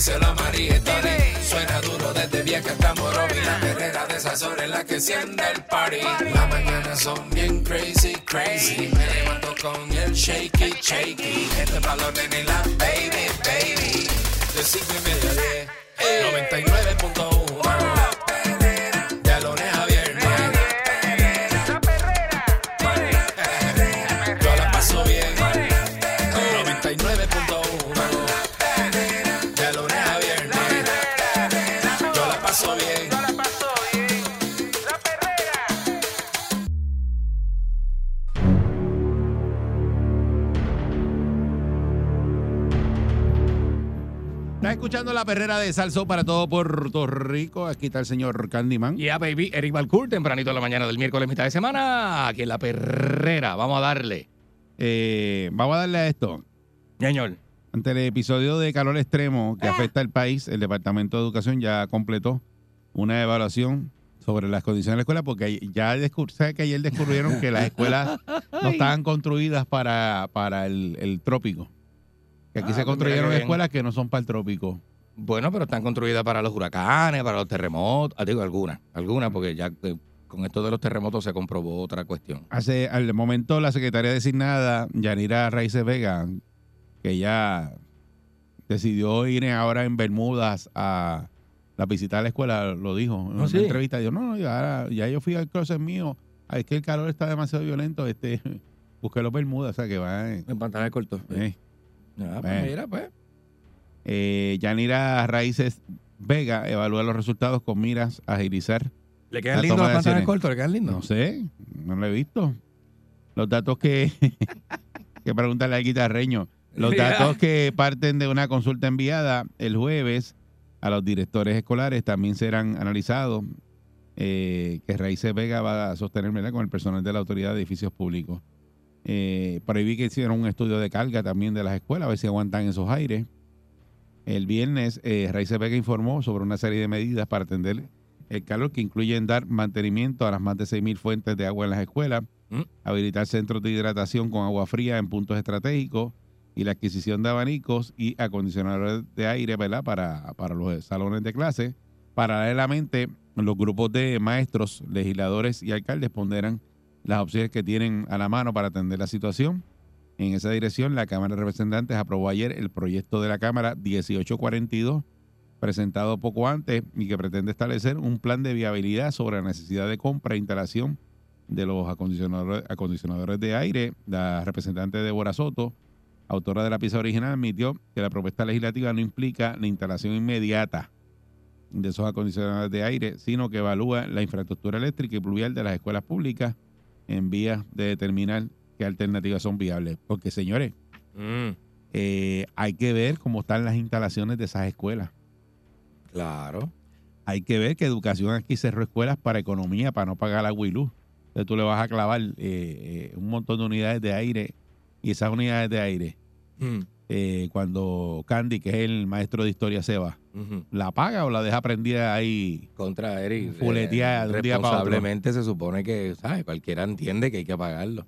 díselo María. Suena duro desde vieja hasta Morovi. La perrera de esas horas es la que enciende el party. Las mañanas son bien crazy, crazy. Me levanto con el shaky, shaky. Este balón en la baby, baby. De cinco y media a diez. 99.1 escuchando la perrera de Salso para todo Puerto Rico. Aquí está el señor Candyman. Yeah, baby. Eric Balcour, tempranito en la mañana del miércoles, mitad de semana. Aquí en la perrera. Vamos a darle. Eh, vamos a darle a esto. Señor. Ante el episodio de calor extremo que afecta al país, el Departamento de Educación ya completó una evaluación sobre las condiciones de la escuela, porque ya ¿sabe que ayer descubrieron que las escuelas no estaban construidas para, para el, el trópico. Que aquí Ah, se pues construyeron escuelas que no son para el trópico. Bueno, pero están construidas para los huracanes, para los terremotos. Ah, digo, algunas. Algunas, porque ya eh, con esto de los terremotos se comprobó otra cuestión. Hace al momento la secretaria designada, Yanira Raíces Vega, que ya decidió ir ahora en Bermudas a la visita a la escuela, lo dijo en ¿Ah, una sí? entrevista. Dijo, no, no, ya, ya yo fui al closet mío, es que el calor está demasiado violento, este, busqué los Bermudas, o sea que va. eh, En pantalones cortos. eh. Ah, pues mira, pues. Eh, Yanira Raíces Vega evalúa los resultados con miras a agilizar ¿Le quedan lindos los de pantalones cortos? ¿Le quedan lindos? No sé, no lo he visto. Los datos que, que preguntarle al guitarreño. Los datos que parten de una consulta enviada el jueves a los directores escolares también serán analizados. eh, que Raíces Vega va a sostener ¿verdad? con el personal de la Autoridad de Edificios Públicos. Eh, vi que hicieron un estudio de carga también de las escuelas, a ver si aguantan esos aires. El viernes, eh, Raíces Vega informó sobre una serie de medidas para atender el calor que incluyen dar mantenimiento a las más de 6.000 fuentes de agua en las escuelas, Mm. habilitar centros de hidratación con agua fría en puntos estratégicos y la adquisición de abanicos y acondicionadores de aire ¿verdad? Para, para los salones de clase. Paralelamente, los grupos de maestros, legisladores y alcaldes ponderan las opciones que tienen a la mano para atender la situación. En esa dirección, la Cámara de Representantes aprobó ayer el proyecto de la Cámara 1842 presentado poco antes y que pretende establecer un plan de viabilidad sobre la necesidad de compra e instalación de los acondicionadores, acondicionadores de aire. La representante Débora Soto, autora de la pieza original, admitió que la propuesta legislativa no implica la instalación inmediata de esos acondicionadores de aire, sino que evalúa la infraestructura eléctrica y pluvial de las escuelas públicas en vías de determinar qué alternativas son viables. Porque, señores, Mm, eh, hay que ver cómo están las instalaciones de esas escuelas. claro. hay que ver que educación aquí cerró escuelas para economía, para no pagar agua y luz. Entonces tú le vas a clavar eh, eh, un montón de unidades de aire y esas unidades de aire, Mm, cuando Candy, que es el maestro de historia, se va, ¿la paga o la deja prendida ahí? Contra Eric. Fuleteada de un día para otro. Responsablemente se supone que, ¿sabes? Cualquiera entiende que hay que pagarlo.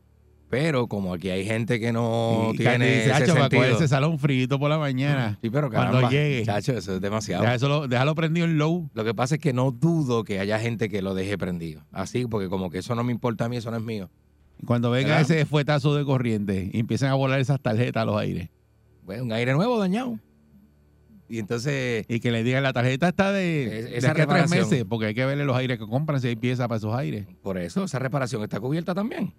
Pero como aquí hay gente que no y tiene Candy dice, ese "Acho, para coger sentido. ese salón frito por la mañana. Sí, pero cuando caramba, llegue. Chacho, eso es demasiado. Deja eso lo- déjalo prendido en low. Lo que pasa es que no dudo que haya gente que lo deje prendido. Así, porque como que eso no me importa a mí, eso no es mío. Cuando venga ¿Verdad? ese fuetazo de corriente y empiezan a volar esas tarjetas a los aires. Bueno, un aire nuevo dañado. Y entonces, Y que le digan, la tarjeta está de, Es- de esa a tres meses, porque hay que verle los aires que compran, si hay piezas para esos aires. por eso, esa reparación está cubierta también.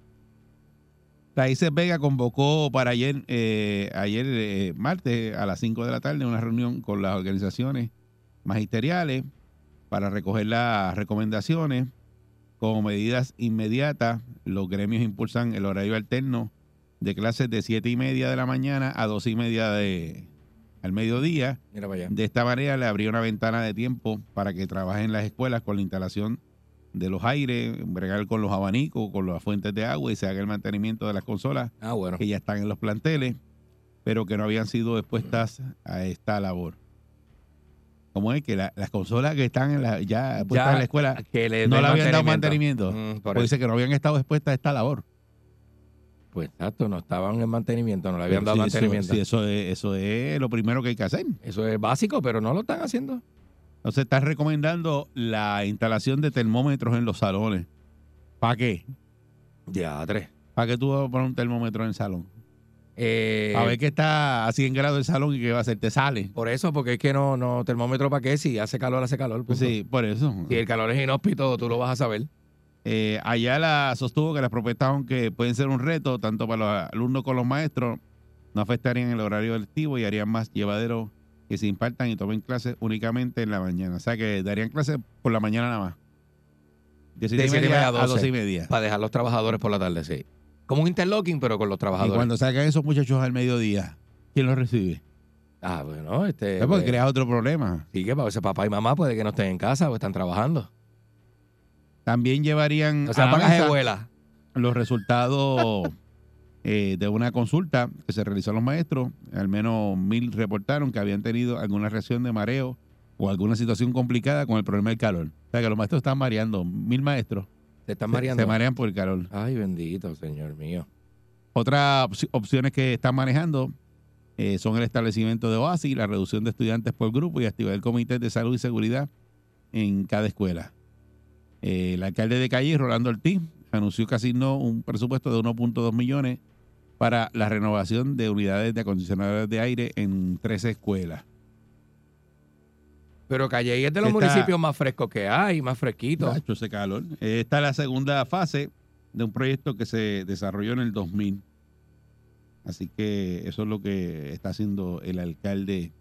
Raíces Vega convocó para ayer, eh, ayer eh, martes a las 5 de la tarde una reunión con las organizaciones magisteriales para recoger las recomendaciones. Como medidas inmediatas, los gremios impulsan el horario alterno de clases de 7 y media de la mañana a 2 y media de, al mediodía. De esta manera le abría una ventana de tiempo para que trabajen las escuelas con la instalación de los aires, bregar con los abanicos, con las fuentes de agua y se haga el mantenimiento de las consolas Ah, bueno. que ya están en los planteles, pero que no habían sido expuestas a esta labor. Como es que la- las consolas que están en la- ya puestas en la escuela que no le habían dado mantenimiento. Mm, por Porque eso. dice que no habían estado expuestas a esta labor. Pues exacto, no estaban en mantenimiento, no le habían dado Sí, eso- mantenimiento. sí, eso, es, eso es lo primero que hay que hacer. Eso es básico, pero no lo están haciendo. Entonces están recomendando la instalación de termómetros en los salones. ¿Para qué? Ya, tres. ¿Para qué tú vas a poner un termómetro en el salón? Eh, A ver que está a 100 grados el salón y qué va a hacer, te sale. Por eso, porque es que no, no, termómetro para qué, si hace calor, hace calor. punto. Sí, por eso. Si el calor es inhóspito, tú lo vas a saber. Eh, Ayala sostuvo que las propuestas, aunque pueden ser un reto tanto para los alumnos como los maestros, no afectarían el horario lectivo y harían más llevadero que se impartan y tomen clases únicamente en la mañana. O sea que darían clases por la mañana nada más. De siete y siete y media media a a 12 y 12. media. Para dejar los trabajadores por la tarde, sí. Como un interlocking, pero con los Y trabajadores. cuando salgan esos muchachos al mediodía, ¿quién los recibe? Ah, bueno, este. Es porque pues, crea otro problema. sí, que para veces papá y mamá puede que no estén en casa o están trabajando. También llevarían O sea, a la mesa vuela. los resultados eh, de una consulta que se realizó a los maestros. Al menos mil reportaron que habían tenido alguna reacción de mareo o alguna situación complicada con el problema del calor. O sea, que los maestros están mareando. Mil maestros Te están se- mareando. se marean por el calor. Ay, bendito, señor mío. Otras opci- opciones que están manejando eh, son el establecimiento de OASI, la reducción de estudiantes por grupo y activar el Comité de Salud y Seguridad en cada escuela. Eh, el alcalde de Calle, Rolando Ortiz, anunció que asignó un presupuesto de 1.2 millones para la renovación de unidades de acondicionadores de aire en 13 escuelas. Pero Calle es de los Está- municipios más frescos que hay, más fresquitos. Ese calor. Esta es la segunda fase de un proyecto que se desarrolló en el 2000. Así que eso es lo que está haciendo el alcalde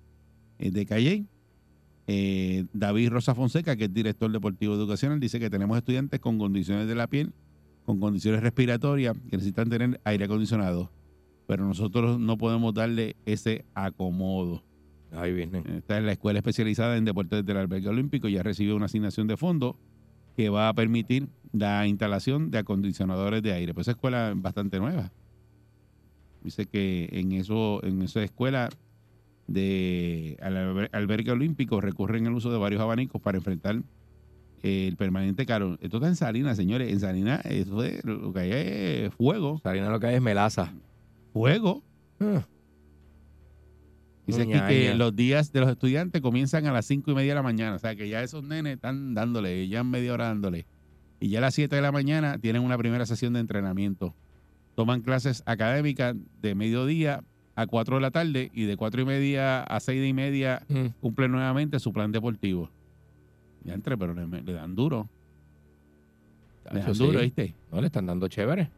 eh, de Calle. Eh, David Rosa Fonseca, que es director deportivo educacional, dice que tenemos estudiantes con condiciones de la piel, con condiciones respiratorias, que necesitan tener aire acondicionado. Pero nosotros no podemos darle ese acomodo. Ahí viene. Está en la Escuela Especializada en Deportes del Albergue Olímpico. Ya recibió una asignación de fondos que va a permitir la instalación de acondicionadores de aire. Pues esa escuela es bastante nueva. Dice que en eso, en esa escuela de al alber- albergue olímpico recurren al uso de varios abanicos para enfrentar eh, el permanente calor. Esto está en Salinas, señores. En Salinas, eso es lo que hay es fuego. Sarina lo que hay es melaza. Fuego. Ah, Dice aquí que los días de los estudiantes comienzan a las cinco y media de la mañana. O sea que ya esos nenes están dándole, ya media hora dándole. Y ya a las 7 de la mañana tienen una primera sesión de entrenamiento. Toman clases académicas de mediodía a 4 de la tarde y de 4 y media a 6 y media mm. cumplen nuevamente su plan deportivo. Ya entre, pero le, le dan duro. Le dan duro, sí. ¿viste? No, le están dando chévere.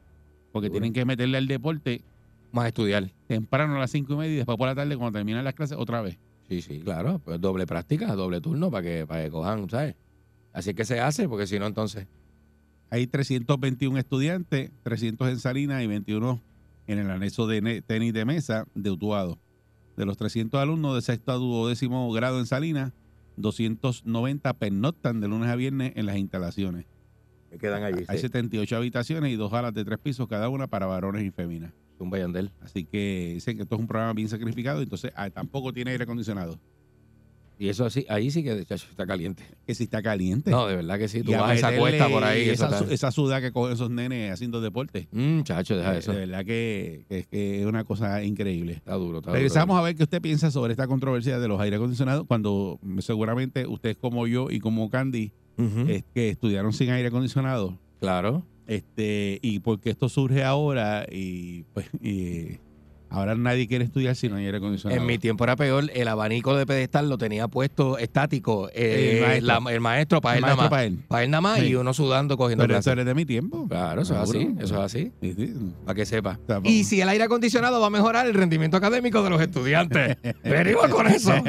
Porque Duro. tienen que meterle al deporte Más estudiar. temprano a las 5 y media y después por la tarde cuando terminan las clases otra vez. Sí, sí, claro. Pues doble práctica, doble turno para que, para que cojan, ¿sabes? Así que se hace, porque si no, entonces. Hay 321 estudiantes, 300 en Salinas y 21 en el anexo de tenis de mesa de Utuado. De los 300 alumnos de sexto a duodécimo grado en Salinas, 290 pernoctan de lunes a viernes en las instalaciones. Que quedan allí. Hay 78 habitaciones y dos alas de tres pisos cada una para varones y féminas. Un bayandel. Así que dicen que esto es un programa bien sacrificado, entonces ah, tampoco tiene aire acondicionado. Y eso así, ahí sí que chacho, está caliente. Que si está caliente. No, de verdad que sí. Tú Y vas a esa cuesta por ahí. Eso Esa, sudada que cogen esos nenes haciendo deporte. Mm, chacho, deja eso. De verdad que, que- que es una cosa increíble. Está duro, está Regresamos duro. a ver qué usted piensa sobre esta controversia de los aire acondicionados cuando seguramente ustedes como yo y como Candy es que estudiaron sin aire acondicionado Claro. este y porque esto surge ahora y pues y ahora nadie quiere estudiar sin aire acondicionado. En mi tiempo era peor, el abanico de pedestal lo tenía puesto estático eh, El maestro. la- el maestro para El él nada más. para él. Para él nada más Sí. y uno sudando cogiendo Pero eso eres de mi tiempo. Claro, eso es así, eso es así. Sí, sí. Para que sepa. Y si el aire acondicionado va a mejorar el rendimiento académico de los estudiantes. Venimos con eso.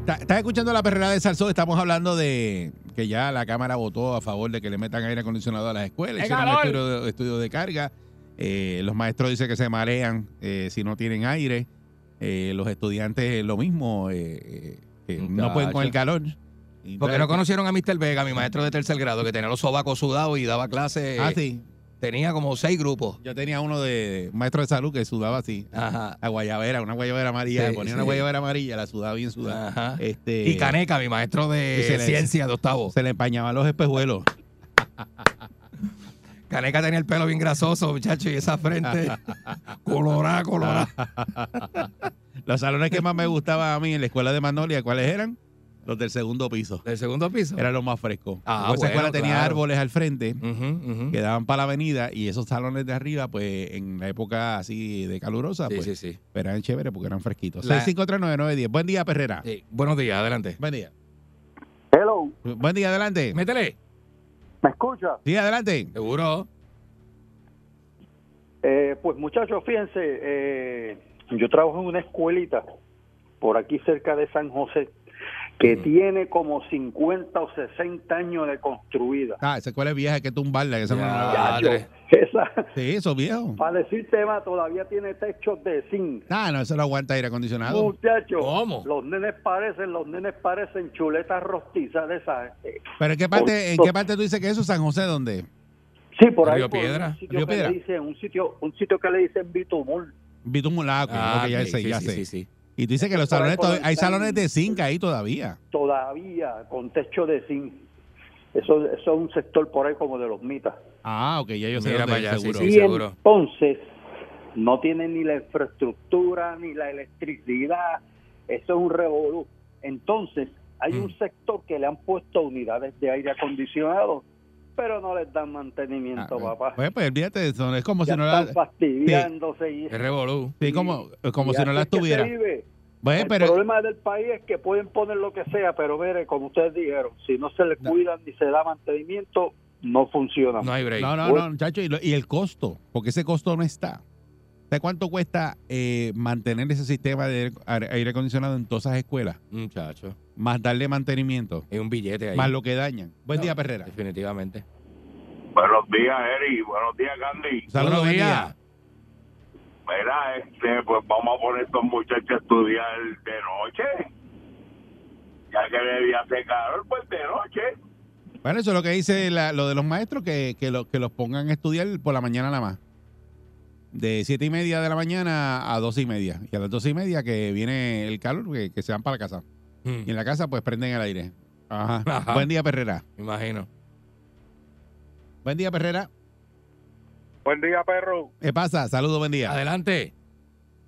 Está- Estás escuchando la perrera de Salsó. Estamos hablando de que ya la Cámara votó a favor de que le metan aire acondicionado a las escuelas. ¡Qué Hicieron calor! estudio de, estudio de carga. Eh, los maestros dicen que se marean eh, si no tienen aire. Eh, los estudiantes lo mismo. eh, eh, no pueden con el calor. Y Porque no conocieron a Mr. Vega, mi maestro de tercer grado, que tenía los sobacos sudados y daba clases. Ah, sí. Tenía como seis grupos. Yo tenía uno de maestro de salud que sudaba así. Ajá. La guayabera, una guayabera amarilla. Sí, ponía sí. una guayabera amarilla, la sudaba bien sudada. Ajá. Este, Y Caneca, mi maestro de ciencia de octavo. Se le empañaban los espejuelos. Caneca tenía el pelo bien grasoso, muchacho, y esa frente colorada, colorada. Los salones que más me gustaban a mí en la escuela de Magnolia, ¿cuáles eran? Los del segundo piso. Del segundo piso. Eran los más frescos. Ah, esa escuela tenía claro. árboles al frente que daban para la avenida y esos salones de arriba, pues en la época así de calurosa, Sí, pues sí, sí. eran chéveres porque eran fresquitos. La- 6539910. Buen día, Perrera. Sí. Buenos días, adelante. Buen día. Hello, Buen día, adelante. Métele. ¿Me escucha? Sí, adelante. Seguro. Eh, pues muchachos, fíjense, eh, yo trabajo en una escuelita por aquí cerca de San José que tiene como 50 o 60 años de construida. Ah, esa escuela es vieja, hay que tumbarla. esa no es. Esa, Sí, eso es viejo. para decir tema, todavía tiene techos de zinc. Ah, no, eso no aguanta aire acondicionado. Muchachos, ¿Cómo? los nenes parecen, los nenes parecen chuletas rostizas de esas. eh, Pero ¿en qué parte, en qué parte tú dices que eso, San José, dónde? Sí, por ahí. Río por Piedra. Un sitio, Río que Piedra. le dicen, un sito, un sitio que le dicen Bitumul. Bitumulaco, Ah, ok, ya sé, sí, ya sí, sé. sí, sí. Y tú dices que los salones, todavía- hay salones de zinc ahí todavía. todavía con techo de zinc. Eso, eso es un sector por ahí como de los mitas. Ah, ok, ya yo sé dónde allá, sí, seguro. sí. y seguro. entonces no tienen ni la infraestructura ni la electricidad. Eso es un revolú. Entonces hay Mm. un sector que le han puesto unidades de aire acondicionado, pero no les dan Ah, mantenimiento, papá. Pues, pues olvídate de eso, es como ya si no están la... fastidiándose y, Es revolú. Sí, como, como y si no así las es que se tuviera. vive. Bueno, el pero problema del país es que pueden poner lo que sea, pero mire, como ustedes dijeron, si no se le No. cuidan ni se da mantenimiento, no funciona. No hay break. no, no, no, muchacho, y, lo- y el costo, porque ese costo no está. ¿Sabes cuánto cuesta eh, mantener ese sistema de aire acondicionado en todas esas escuelas? Muchacho. Más darle mantenimiento, Hay un billete ahí. más lo que dañan. Buen No, día, Perrera. Definitivamente. Buenos días, Eri. Buenos días, Candy. Saludos, Buenos buen días. día. Mira, este, pues vamos a poner a estos muchachos a estudiar de noche. Ya que de día hace calor, pues de noche. Bueno, eso es lo que dice la- lo de los maestros, que, que, lo- que los pongan a estudiar por la mañana nada más. De siete y media de la mañana a dos y media. Y a las dos y media que viene el calor, que, que se van para la casa. Mm, Y en la casa pues prenden el aire. Ajá. Ajá. Buen día, Perrera. me imagino. Buen día, Perrera. Buen día, perro. ¿Qué pasa? Saludos, buen día. Adelante.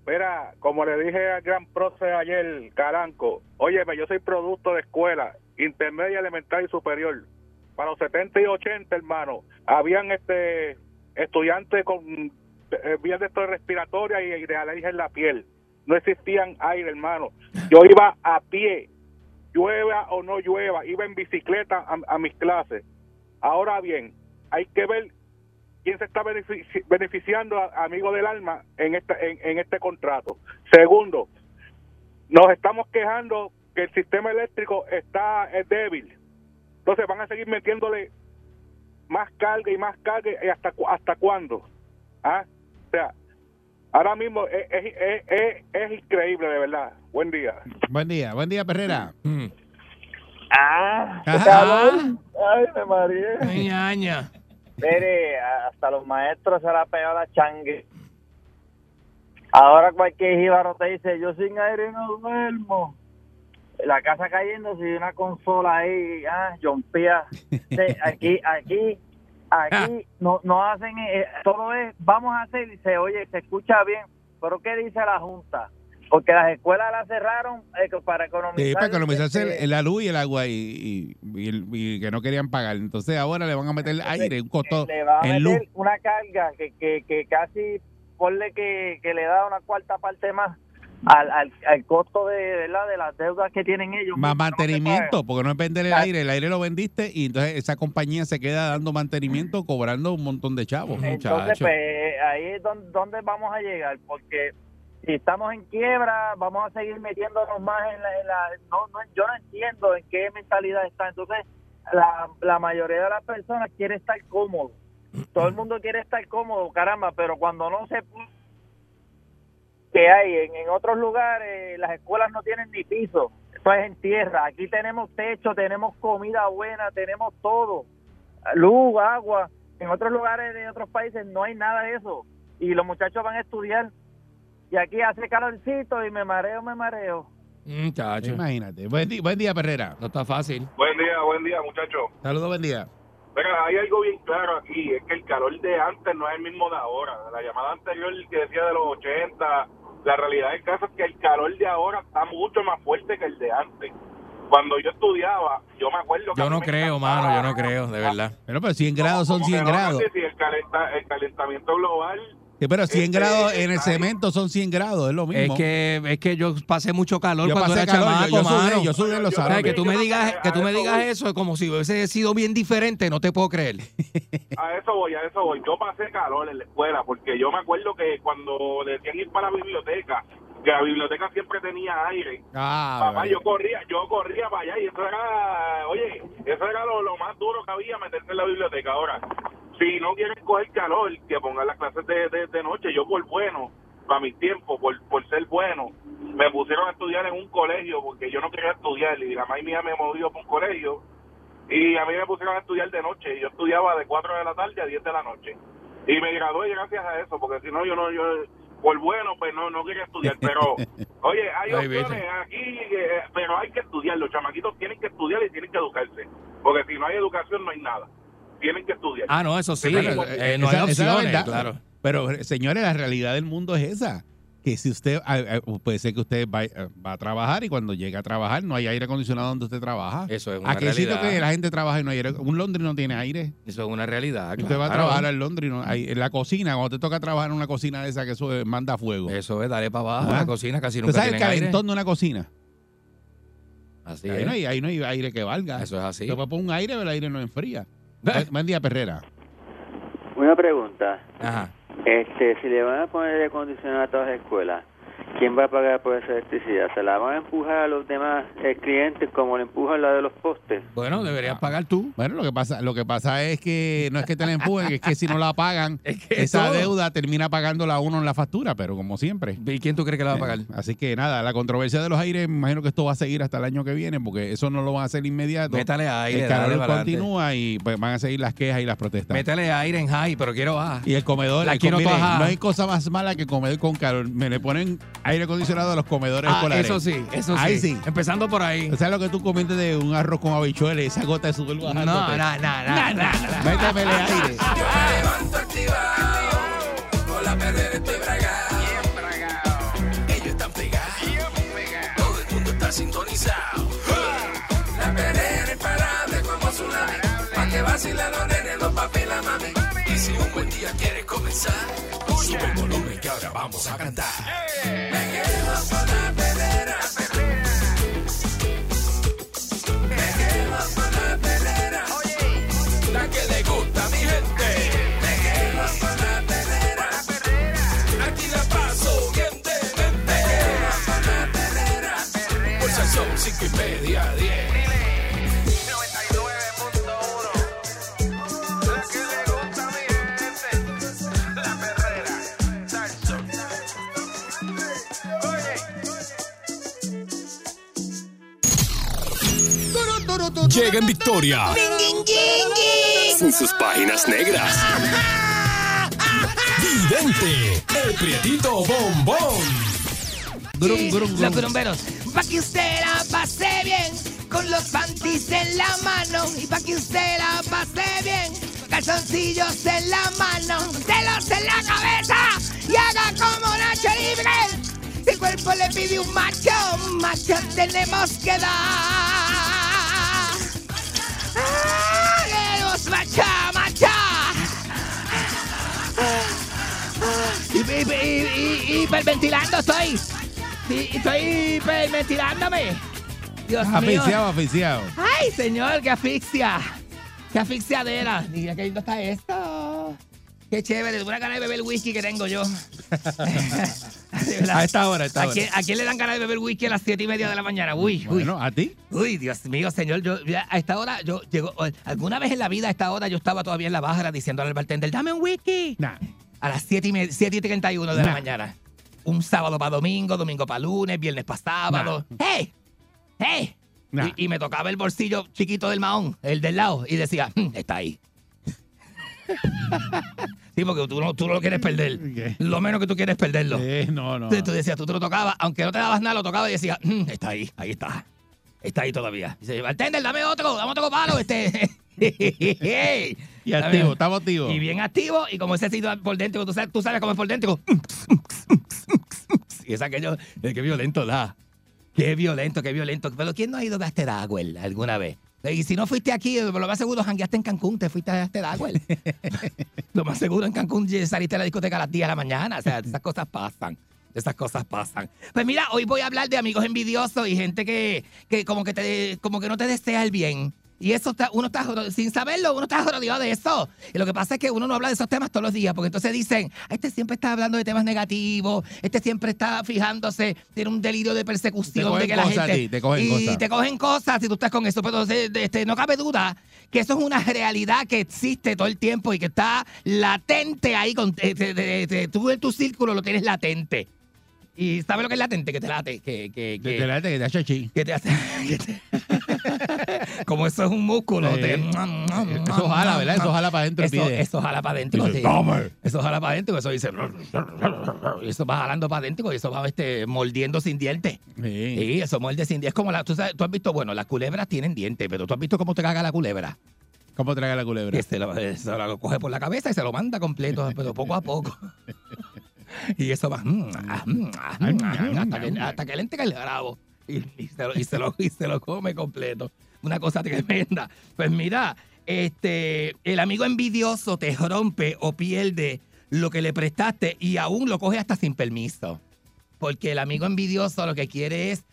Mira, como le dije al gran profe ayer, Caranco, óyeme, yo soy producto de escuela, intermedia, elemental y superior. Para los 70 y 80, hermano, habían este estudiantes con vías de respiratoria y, de alergia en la piel. No existían aire, hermano. Yo iba a pie, llueva o no llueva, iba en bicicleta a, mis clases. Ahora bien, hay que ver quién se está benefici- beneficiando, a- amigo del alma, en, esta, en, en este contrato. Segundo, nos estamos quejando que el sistema eléctrico está es débil. Entonces van a seguir metiéndole más carga y más carga y hasta hasta cuándo. ¿Ah? Sea, ahora mismo es, es, es, es- es increíble, de verdad. Buen día. Buen día, buen día, Perrera. Mm. Ah, Ajá. Ay, me mareé. Ay, ñaña. Mire, hasta los maestros se la pegado la changue. Ahora cualquier jíbaro te dice, yo sin aire no duermo. La casa cayéndose y una consola ahí, ah, jompía. Sí, Aquí, aquí, aquí no, no hacen, eh, todo es, vamos a hacer, y se oye, se escucha bien, pero ¿qué dice la Junta? Porque las escuelas las cerraron eh, para economizar. Sí, para economizarse este, el- la luz y el agua y, y- y y que no querían pagar. Entonces ahora le van a meter aire, un costo le va a en luz. una carga que, que, que casi ponle que, que le da una cuarta parte más al, al, al costo de, ¿verdad? de las deudas que tienen ellos. Más no mantenimiento, porque no es vender el Claro. aire, el aire lo vendiste y entonces esa compañía se queda dando mantenimiento, cobrando un montón de chavos. Entonces, pues ahí es donde, donde vamos a llegar, porque si estamos en quiebra, vamos a seguir metiéndonos más en la... en la- no, no, yo no entiendo en qué mentalidad está. Entonces, la, la mayoría de las personas quiere estar cómodo. Todo el mundo quiere estar cómodo, caramba, pero cuando no se puede que hay en, en otros lugares las escuelas no tienen ni piso Esto es en tierra. Aquí tenemos techo, tenemos comida buena, tenemos todo. Luz, agua. En otros lugares de otros países no hay nada de eso. Y los muchachos van a estudiar. Y aquí hace calorcito y me mareo, me mareo. Muchacho. Imagínate. Buen día, buen día, Perrera. No está fácil. Buen día, buen día, muchachos. Saludos, buen día. Mira, hay algo bien claro aquí, es que el calor de antes no es el mismo de ahora. La llamada anterior que decía de los 80, la realidad del caso es que el calor de ahora está mucho más fuerte que el de antes. Cuando yo estudiaba, yo me acuerdo que... Yo no creo, mano, yo no creo, de verdad. Pero, pero 100 grados son Como que 100 no, grados. Si el, calenta- el calentamiento global... Sí, pero 100 Este, grados en el cemento son 100 grados, es lo mismo. Es que, es que yo pasé mucho calor yo cuando pasé era calor, chamaco, yo, yo mano. yo sudé en los Yo- O sea, que salones. tú me digas, que tú me digas eso es como si hubiese sido bien diferente, no te puedo creer. A eso voy, a eso voy. Yo pasé calor en la escuela porque yo me acuerdo que cuando decían ir para la biblioteca, que la biblioteca siempre tenía aire. Ah, Papá, vale. yo corría, yo corría para allá y eso era, oye, eso era lo, lo más duro que había meterse en la biblioteca. Ahora, si no quieren coger calor, que pongan las clases de, de, de noche. Yo por bueno, para mi tiempo, por, por ser bueno, me pusieron a estudiar en un colegio porque yo no quería estudiar y la mamá mía me movió para un colegio y a mí me pusieron a estudiar de noche. Y yo estudiaba de 4 de la tarde a 10 de la noche y me gradué gracias a eso porque si no yo no yo por bueno pues no no quería estudiar. Pero oye hay Ay, opciones aquí eh, pero hay que estudiar. Los chamaquitos tienen que estudiar y tienen que educarse porque si no hay educación no hay nada tienen que estudiar Ah, no, eso sí. Bueno, eh, no esa- hay esa opciones, verdad. claro. Pero, eh, señores, la realidad del mundo es esa. Que si usted, ah, ah, puede ser que usted va, eh, va a trabajar y cuando llega a trabajar no hay aire acondicionado donde usted trabaja. Eso es una ¿A qué sitio realidad. que la gente trabaja y no hay aire? Un Londres no tiene aire. Eso es una realidad. Usted va a trabajar al Londres y no hay, en la cocina, cuando te toca trabajar en una cocina de esa que eso eh, manda fuego. Eso es, dale para abajo. Ah. La cocina casi ¿Usted nunca sabe el aire. calentón de una cocina? Así Ahí es. no, hay, ahí no hay aire que valga. Eso es así. Puede poner un aire, pero el aire no enfría. Buen- Buen día, Perrera. Una pregunta. Ajá. Este, si le van a poner aire acondicionado a todas las escuelas, ¿quién va a pagar por esa electricidad? ¿Se la van a empujar a los demás eh, clientes como le empujan la de los postes? Bueno, deberías pagar tú. Bueno, lo que pasa, lo que pasa es que no es que te la empujen, es que si no la pagan, Es que esa todo. deuda termina pagándola uno en la factura, pero como siempre. ¿Y quién tú crees que la va a pagar? Así que nada, la controversia de los aires, me imagino que esto va a seguir hasta el año que viene, porque eso no lo van a hacer inmediato. Métale aire, el calor continúa y pues, van a seguir las quejas y las protestas. Métele aire en high, pero quiero baja. Y el comedor, La el quiero no hay cosa más mala que comer con calor. Me le ponen aire acondicionado a los comedores Ah, escolares. eso sí, eso sí. Ahí sí. Empezando por ahí. ¿Sabes lo que tú comiste de un arroz con habichuelas y esa gota de sudor No, bajándote? no, no, no, no. Métemele aire. Yo me levanto activado, con la perrera estoy bragado. Ellos están pegados, todo el mundo está sintonizado. La perrera imparable como tsunami, pa' que vacilen los nenes, los papi y la mami. Y si un buen día quieres comenzar, sube el volumen vamos a cantar. Llega en victoria. Sin sus páginas negras. Vidente, el prietito bombón. Grum, grum, Los grum. grumberos. Pa' que usted la pase bien, con los panties en la mano. Y pa' que usted la pase bien, calzoncillos en la mano. Celos en la cabeza y haga como Nacho Libre. Si el cuerpo le pide un macho, macho tenemos que dar. Hiperventilando estoy. Estoy hiperventilándome. Dios mío. Aficiado, aficiado. Ay, señor, qué asfixia. Qué asfixiadera. Mira qué lindo está esto. Qué chévere. Una gana de beber whisky que tengo yo. A esta hora, a esta ¿A hora. quién, a quién le dan ganas de beber whisky a las siete y media de la mañana? Uy, uy. Bueno, ¿a ti? Uy, Dios mío, señor. Yo, a esta hora, yo llego. Alguna vez en la vida, a esta hora, yo estaba todavía en la bájara diciéndole al bartender, dame un whisky. Nah. A las 7 y, me- 7 y 31 de la Nah. mañana. Un sábado para domingo, domingo para lunes, viernes para sábado. ¡Hey! ¡Hey! Nah. Y, y me tocaba el bolsillo chiquito del mahón, el del lado, y decía, "Mm, está ahí. sí, porque tú no, tú no lo quieres perder. ¿Qué? Lo menos que tú quieres perderlo. Eh, no, no. Entonces tú decías, tú te lo tocabas, aunque no te dabas nada, lo tocabas y decías, "Mm, está ahí, ahí está. Está ahí todavía. Dice, bartender, dame otro, dame otro palo, este. Y activo, estamos activos. Y bien activo, y como ese sitio por dentro, tú sabes, tú sabes cómo es por dentro. y es aquello, eh, qué violento da. Qué violento, qué violento. Pero ¿quién no ha ido a Astedagüel alguna vez? Y si no fuiste aquí, lo más seguro jangueaste en Cancún, te fuiste a Astedagüel. lo más seguro en Cancún saliste a la discoteca a las 10 de la mañana. O sea, esas cosas pasan. Esas cosas pasan. Pues mira, hoy voy a hablar de amigos envidiosos y gente que, que como que te, como que no te desea el bien. Y eso está, uno está, sin saberlo, uno está rodeado de eso. Y lo que pasa es que uno no habla de esos temas todos los días, porque entonces dicen, este siempre está hablando de temas negativos, este siempre está fijándose, tiene un delirio de persecución Te cogen de que la gente. a ti, te cogen y cosas. te cogen cosas si tú estás con eso. Pero entonces, este, no cabe duda que eso es una realidad que existe todo el tiempo y que está latente ahí. Con, eh, te- te- te- tú en tu círculo lo tienes latente. ¿Y sabes lo que es latente? Que te late. Que, que, que, Te late que te hace chi. que te hace. que te- Como eso es un músculo. Sí. te- Eso jala, ¿verdad? Eso jala para adentro. Eso, eso jala para adentro. Dice. Eso jala para adentro. Eso dice. Eso va jalando para adentro y eso va este, mordiendo sin dientes. Sí. Sí, eso muerde sin dientes. Es como la, tú, sabes, tú has visto, bueno, las culebras tienen dientes, pero tú has visto cómo te caga la culebra. ¿Cómo traga la culebra? Que se lo, se lo coge por la cabeza y se lo manda completo, pero poco a poco. Y eso va hasta, que, hasta que le entra el grabo y, y se lo, y, se lo, y se lo come completo. Una cosa tremenda. Pues mira, este, el amigo envidioso te rompe o pierde lo que le prestaste y aún lo coge hasta sin permiso. Porque el amigo envidioso lo que quiere es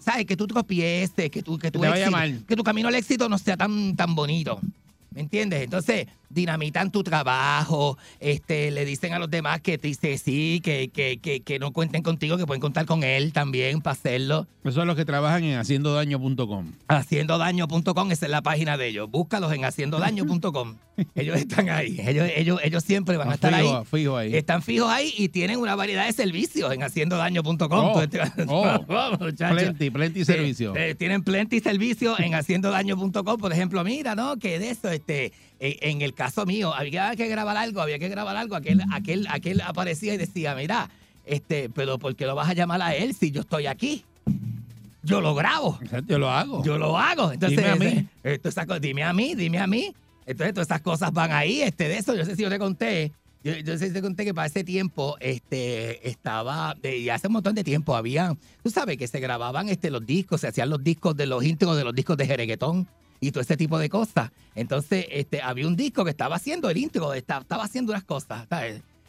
¿sabes? Que tú tropieces, que, tú, que, vaya éxito- que tu camino al éxito no sea tan, tan bonito. ¿Me entiendes? Entonces, dinamitan tu trabajo, este, le dicen a los demás que te dice sí, que, que, que, que no cuenten contigo, que pueden contar con él también para hacerlo. Esos son los que trabajan en haciendodaño.com. Haciendodaño.com, esa es la página de ellos. Búscalos en haciendodaño.com. ellos están ahí. Ellos, ellos, ellos siempre van a estar ahí. Fijo, fijo ahí. Están fijos ahí y tienen una variedad de servicios en haciendodaño.com. Oh, oh. vamos, muchachos. Plenty, plenty Sí, servicio. eh, tienen plenty servicio en haciendodaño.com. Por ejemplo, mira, ¿no? Que de eso, este, eh, en el caso mío, había que grabar algo, había que grabar algo. Aquel, aquel, aquel aparecía y decía, mira, este, pero ¿por qué lo vas a llamar a él si yo estoy aquí? Yo lo grabo. Yo lo hago. Yo lo hago. Entonces, Dime a mí. eh, eh, dime a mí, dime a mí. Entonces, todas esas cosas van ahí. Este, de eso, yo sé si yo te conté. Yo, yo sé si te conté que para ese tiempo este, estaba, y hace un montón de tiempo había, tú sabes que se grababan este, los discos, se hacían los discos de los íntegros de los discos de Jereguetón y todo ese tipo de cosas. Entonces, este, había un disco que estaba haciendo el íntegro, estaba, haciendo unas cosas.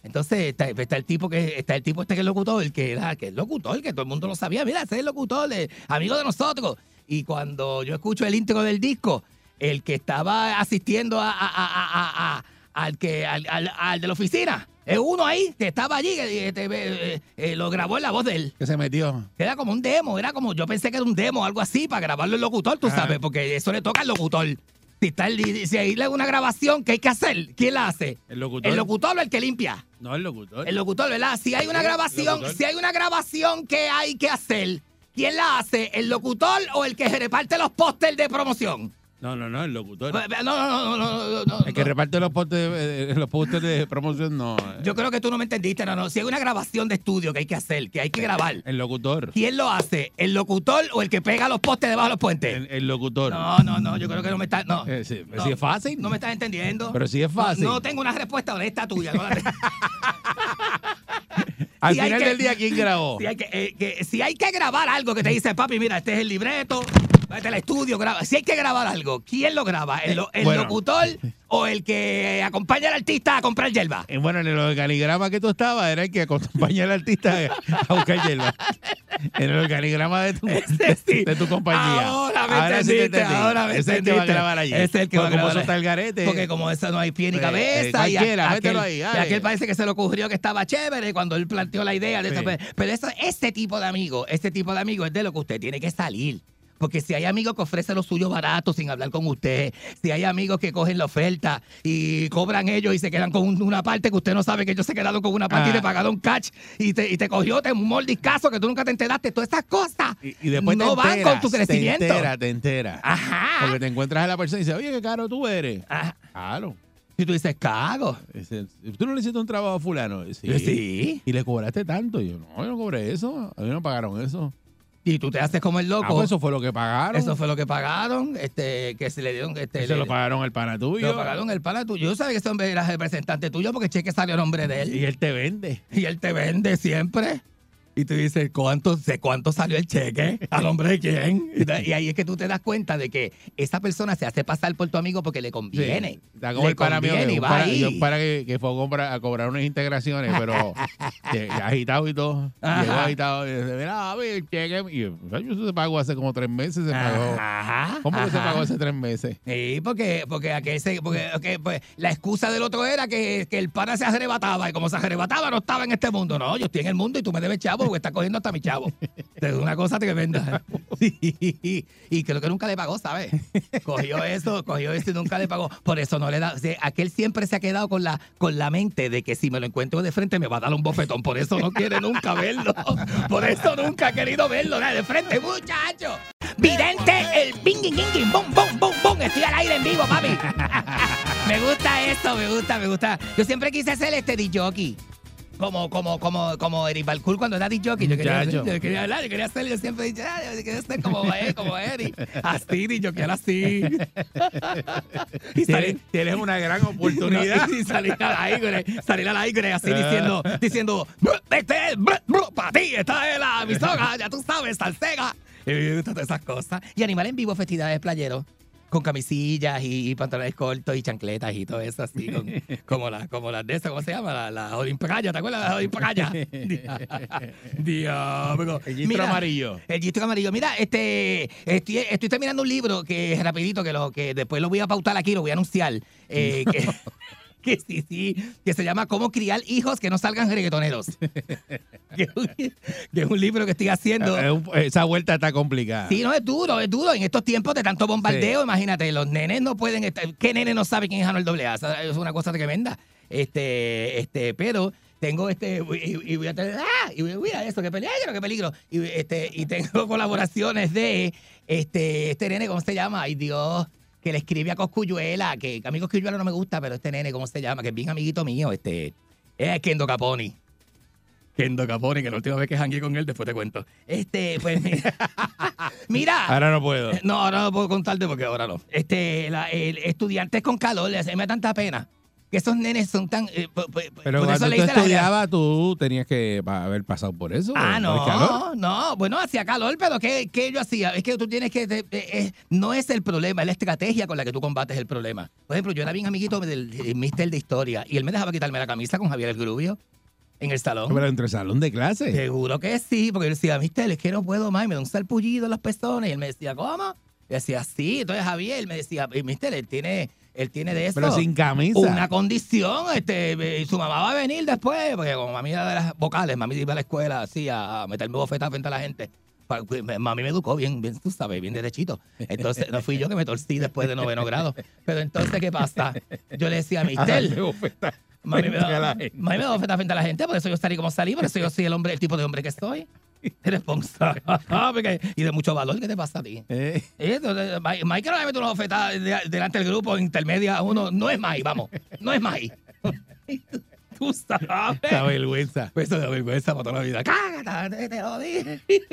Entonces está, el tipo que está el tipo este que es locutor, el que era que es locutor, que todo el mundo lo sabía, mira, ese es el locutor, amigo de nosotros. Y cuando yo escucho el íntegro del disco, el que estaba asistiendo a- a- a- al que al, al- al de la oficina, es uno ahí que estaba allí, que este, eh, eh, lo grabó en la voz de él. Que se metió. Era como un demo, era como, yo pensé que era un demo, algo así, para grabarlo el locutor, tú Ajá. sabes, porque eso le toca al locutor. Si, está el, si hay una grabación, ¿qué hay que hacer? ¿Quién la hace? El locutor. El locutor o el que limpia. No, el locutor. El locutor, ¿verdad? Si hay una grabación, si hay una grabación que hay que hacer, ¿quién la hace? ¿El locutor o el que reparte los pósters de promoción? No, no, no, el locutor. No, no, no, no, no, no, El que reparte los postes, eh, los postes de promoción, no. Yo creo que tú no me entendiste, no, no. Si hay una grabación de estudio que hay que hacer, que hay que grabar, El locutor. ¿quién lo hace? ¿El locutor o el que pega los postes debajo de los puentes? El, el locutor. No, no, no, yo creo que no me estás. No. Eh, sí, No. sí es fácil. No me estás entendiendo. Pero sí es fácil. No, no tengo una respuesta honesta tuya. no la tengo. Al Si final que- del día, ¿quién grabó? Si hay, que, eh, que- si hay que grabar algo que te dice, papi, mira, este es el libreto, vete al estudio, graba. Si hay que grabar algo, ¿quién lo graba? ¿El, lo- el bueno. locutor o el que acompaña al artista a comprar yerba? Eh, Bueno, en el organigrama que tú estabas era el que acompaña al artista a buscar hierba. En el organigrama de tu, sí. de tu compañía. Ahora me sí te entendiste, entendí. ahora me Ese es el que va a entendiste. grabar allí. Ese es el que va a Porque como grabar eso está el garete. Porque como eso no hay pie ni Eh, cabeza. eh, y, cualquiera, aquel, mételo ahí, y dale. aquel parece que se le ocurrió que estaba chévere cuando él planteó la idea de Sí. eso. Pero, eso, ese tipo de amigo, ese tipo de amigo es de lo que usted tiene que salir. Porque si hay amigos que ofrecen lo suyo barato sin hablar con usted, si hay amigos que cogen la oferta y cobran ellos y se quedan con un- una parte que usted no sabe que ellos se quedaron con una parte y Ah. te pagaron catch y te, y te cogió, te un mordiscazo que tú nunca te enteraste, todas esas cosas Y, y después no te van enteras, con tu crecimiento. Te enteras, te enteras. Ajá. Porque te encuentras a la persona y dices, oye, qué caro tú eres. Ajá. Claro. Y tú dices, cago. ¿Tú no le hiciste un trabajo a fulano? Sí. Sí. Y le cobraste tanto. Y yo, no, yo no cobré eso. A mí no pagaron eso. Y tú te haces como el loco. Ah, pues eso fue lo que pagaron. Eso fue lo que pagaron, este, que se le dieron, este, Se lo pagaron el pana tuyo. lo pagaron el pana tuyo. Yo sabía que ese hombre era representante tuyo porque el cheque salió a nombre de él. Y él te vende. Y él te vende siempre. Y tú dices, ¿cuánto, de cuánto salió el cheque? ¿A nombre de quién? Y, ahí es que tú te das cuenta de que esa persona se hace pasar por tu amigo porque le conviene. Sí. Está como Le el mío. conviene y va pana, ahí. yo un pana que, que fue a, cobrar unas integraciones, pero agitado y todo. Ajá. Llegó agitado y dice, mira, a ver, el cheque. Y yo, "Ay, eso se pagó hace como tres meses. Se pagó. Ajá, ¿Cómo que se pagó hace tres meses? Sí, porque, porque, aquel se- porque ok, pues, la excusa del otro era que, que el pana se arrebataba y como se arrebataba no estaba en este mundo. No, yo estoy en el mundo y tú me debes chavo porque estás cogiendo hasta mi chavo. Es una cosa tremenda. Sí, y creo que nunca le pagó, ¿sabes? Cogió eso, cogió eso y nunca le pagó. Por eso no le da. o sea, aquel siempre se ha quedado con la, con la mente de que si me lo encuentro de frente me va a dar un bofetón. Por eso no quiere nunca verlo. Por eso nunca ha querido verlo de frente, muchacho. Vidente, el bing, bing, bing, bum, bum, bum, bum. Estoy al aire en vivo, papi. me gusta esto, me gusta, me gusta. Yo siempre quise ser este DJ. Como, como, como, como Eric Balcour cuando era DJ. Yo quería, yo quería hablar, yo quería ser, yo siempre dije, "Ah, yo quería ser como él, como Eric. Así, DJ, que era así. y salí, Tienes, una gran oportunidad. y salir al aire, salir al aire así Ah. diciendo, diciendo, este es para ti, esta es la emisora, ya tú sabes, salsega. Y todas esas cosas. Y animal en vivo, festividades playeros. Con camisillas y, y pantalones cortos y chancletas y todo eso así, con- como las como las de esas, ¿cómo se llama? La, la ¿te acuerdas de la Olimpacaya? Diablo. El gistro Mira, amarillo. el gistro amarillo. Mira, este, estoy, estoy terminando un libro que es rapidito, que lo que después lo voy a pautar aquí, lo voy a anunciar. eh, que, que sí, sí, que se llama Cómo criar hijos que no salgan reggaetoneros. que, es un- que es un libro que estoy haciendo. Eh, un- Esa vuelta está complicada. Sí, no, es duro, es duro. En estos tiempos de tanto bombardeo, imagínate, los nenes no pueden estar. ¿Qué nene no sabe quién es Anuel AA? Es una cosa tremenda. Este, este, pero tengo este, y, y voy a tener, ¡ah! Y mira eso, qué peligro, qué peligro. Y, este, y tengo colaboraciones de este, este nene, ¿cómo se llama? Ay, Dios, que le escribe a Coscuyuela, que a mí Coscuyuela no me gusta, pero este nene, ¿cómo se llama? Que es bien amiguito mío, este, es Kendo Caponi. Kendo Caponi, que la última vez que jangué con él, después te cuento. Este, pues mira. mira. Ahora no puedo. No, ahora no puedo contarte porque ahora no. Este, la- el estudiantes con calor, les me da tanta pena. Que esos nenes son tan. eh, Pero por eso le tú hice la- estudiabas, tú tenías que haber pasado por eso. Ah, el calor. no, no, bueno, hacía calor, pero ¿qué, qué yo hacía? Es que tú tienes que, eh, eh, no es el problema, es la estrategia con la que tú combates el problema. Por ejemplo, yo era bien amiguito del del mister de historia y él me dejaba quitarme la camisa con Javier el Grubio en el salón. Pero entre salón de clase. Seguro que sí, porque yo decía, mister, es que no puedo más, y me da un salpullido en los pezones. Y él me decía, ¿cómo? Y decía, sí. Entonces Javier me decía, "Eh, mister, él tiene, él tiene de eso. Pero sin camisa. Una condición, este, y su mamá va a venir después, porque como mami era de las vocales, mami iba a la escuela así a, a meterme bofetas frente a la gente. Pues, me- Mami me educó bien, bien, tú sabes, bien derechito. Entonces, no fui yo que me torcí después de noveno grado. Pero entonces, ¿qué pasa? Yo le decía a bofetas Mami me, da, mami me da bofetas frente a la gente, por eso yo salí como salí, por eso yo soy el hombre, el tipo de hombre que soy. Responsable. Y de mucho valor, ¿qué te pasa a ti? Eh, entonces, Mike no le mete una bofetada de- delante del grupo intermedia a uno. No es Mike, vamos. No es Mike. Sabes. esa vergüenza. Pues eso da vergüenza para toda la vida. Cágate, te, lo dije.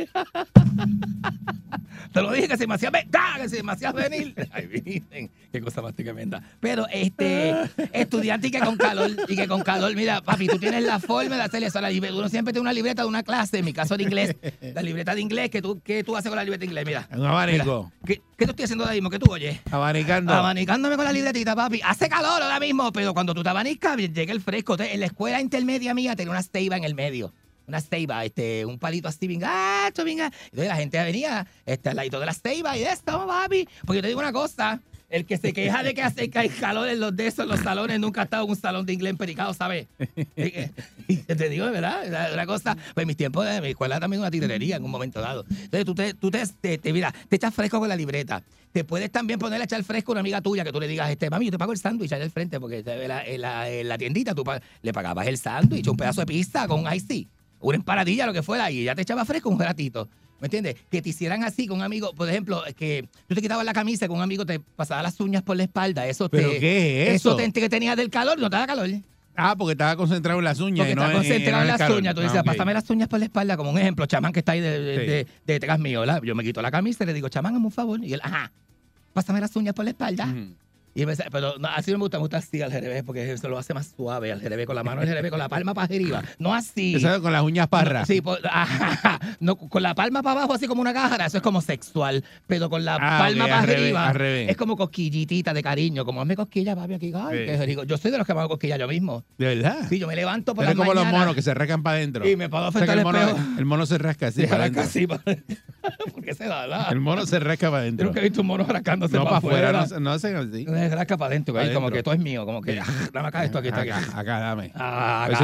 te lo dije que se me hacía, ve- ¡Ah! que se me hacía venir. Ay, miren, qué cosa más tremenda. Pero este estudiante y que con calor, y que con calor, mira, papi, tú tienes la forma de hacer eso. La libre- uno siempre tiene una libreta de una clase, en mi caso de inglés, la libreta de inglés, que tú, ¿qué tú haces con la libreta de inglés? Mira. Un abanico. Mira, ¿qué, ¿Qué tú estoy haciendo ahora mismo? ¿Qué tú oyes? Abanicando. Abanicándome con la libretita, papi. Hace calor ahora mismo, pero cuando tú te abanicas, llega el fresco. En la escuela intermedia mía tenía una ceiba en el medio. Una ceiba, este, un palito así, bien gacho. Entonces la gente venía este, al ladito de la ceiba y de esto, papi. Porque yo te digo una cosa, El que se queja de que hace calor en los de esos, los salones, nunca ha estado en un salón de inglés Pericado, ¿sabes? Y te digo, de verdad, la cosa. Pues en mis tiempos de mi escuela también una titerería en un momento dado. Entonces tú te, tú te, te, te- mira, te echas fresco con la libreta. Te puedes también poner a echar fresco a una amiga tuya que tú le digas, este, mami, yo te pago el sándwich allá al frente, porque en la, en la, en la tiendita tú pa- le pagabas el sándwich, un pedazo de pizza con un iced tea, una emparadilla, lo que fuera, y ya te echaba fresco un ratito. ¿Me entiendes? Que te hicieran así con un amigo, por ejemplo, que tú te quitabas la camisa con un amigo te pasaba las uñas por la espalda. Eso te, ¿Pero qué es eso eso? te entretenía del calor, no te da calor. Ah, porque estaba concentrado en las uñas. Porque y no está en- concentrado en las calor. uñas. Tú Ah, dices, ok. pásame las uñas por la espalda, como un ejemplo, chamán que está ahí de, de, Sí. de- de detrás mío. Yo me quito la camisa y le digo, chamán, hazme un favor. Y él, ajá, pásame las uñas por la espalda. Y me pero no, así no me gusta, me gusta así al jerebe, porque eso lo hace más suave al jerebe, con la mano al jerebe, con la palma para arriba. No así. Eso es con las uñas parras. Sí, por- ajá, no, con la palma para abajo, así como una cájara, eso es como sexual. Pero con la Ah, palma para revés, arriba, al revés. es como cosquillitita de cariño. Como hazme cosquilla, papi, aquí. Ay, Sí. rico. Yo soy de los que me hago cosquilla yo mismo. ¿De verdad? Sí, yo me levanto por Eres la como los monos que se rascan para adentro. y me puedo O sea, el, el mono, el mono se rasca así Sí, para adentro. así, pa- porque se da, ¿verdad? El mono se rasca para adentro. nunca he visto un mono rascándose No para para afuera, no, se- no hacen así. Se rasca para adentro, ahí como que todo es mío, como que, ah, dame acá esto, aquí está aquí. Acá, acá, dame.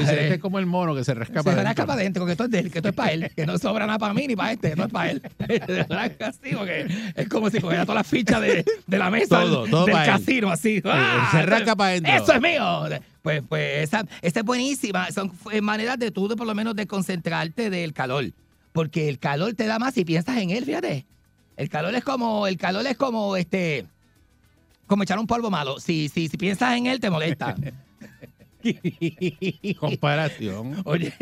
Este es como el mono que se rasca Se para rasca adentro. para adentro, que esto es de él, que esto es para él, que no sobra nada para mí ni para este, que no es para él. Se rasca así, porque es como si cogiera todas las fichas de, de la mesa Todo, todo del casino, así. ¡Ah! se rasca para adentro. ¡Eso es mío! Pues, pues esa, esa es buenísima. Son maneras de tú, de, por lo menos, de concentrarte del calor. Porque el calor te da más si piensas en él, fíjate. El calor es como, el calor es como, este, como echar un polvo malo. Si, si, si piensas en él, te molesta. Comparación. Oye,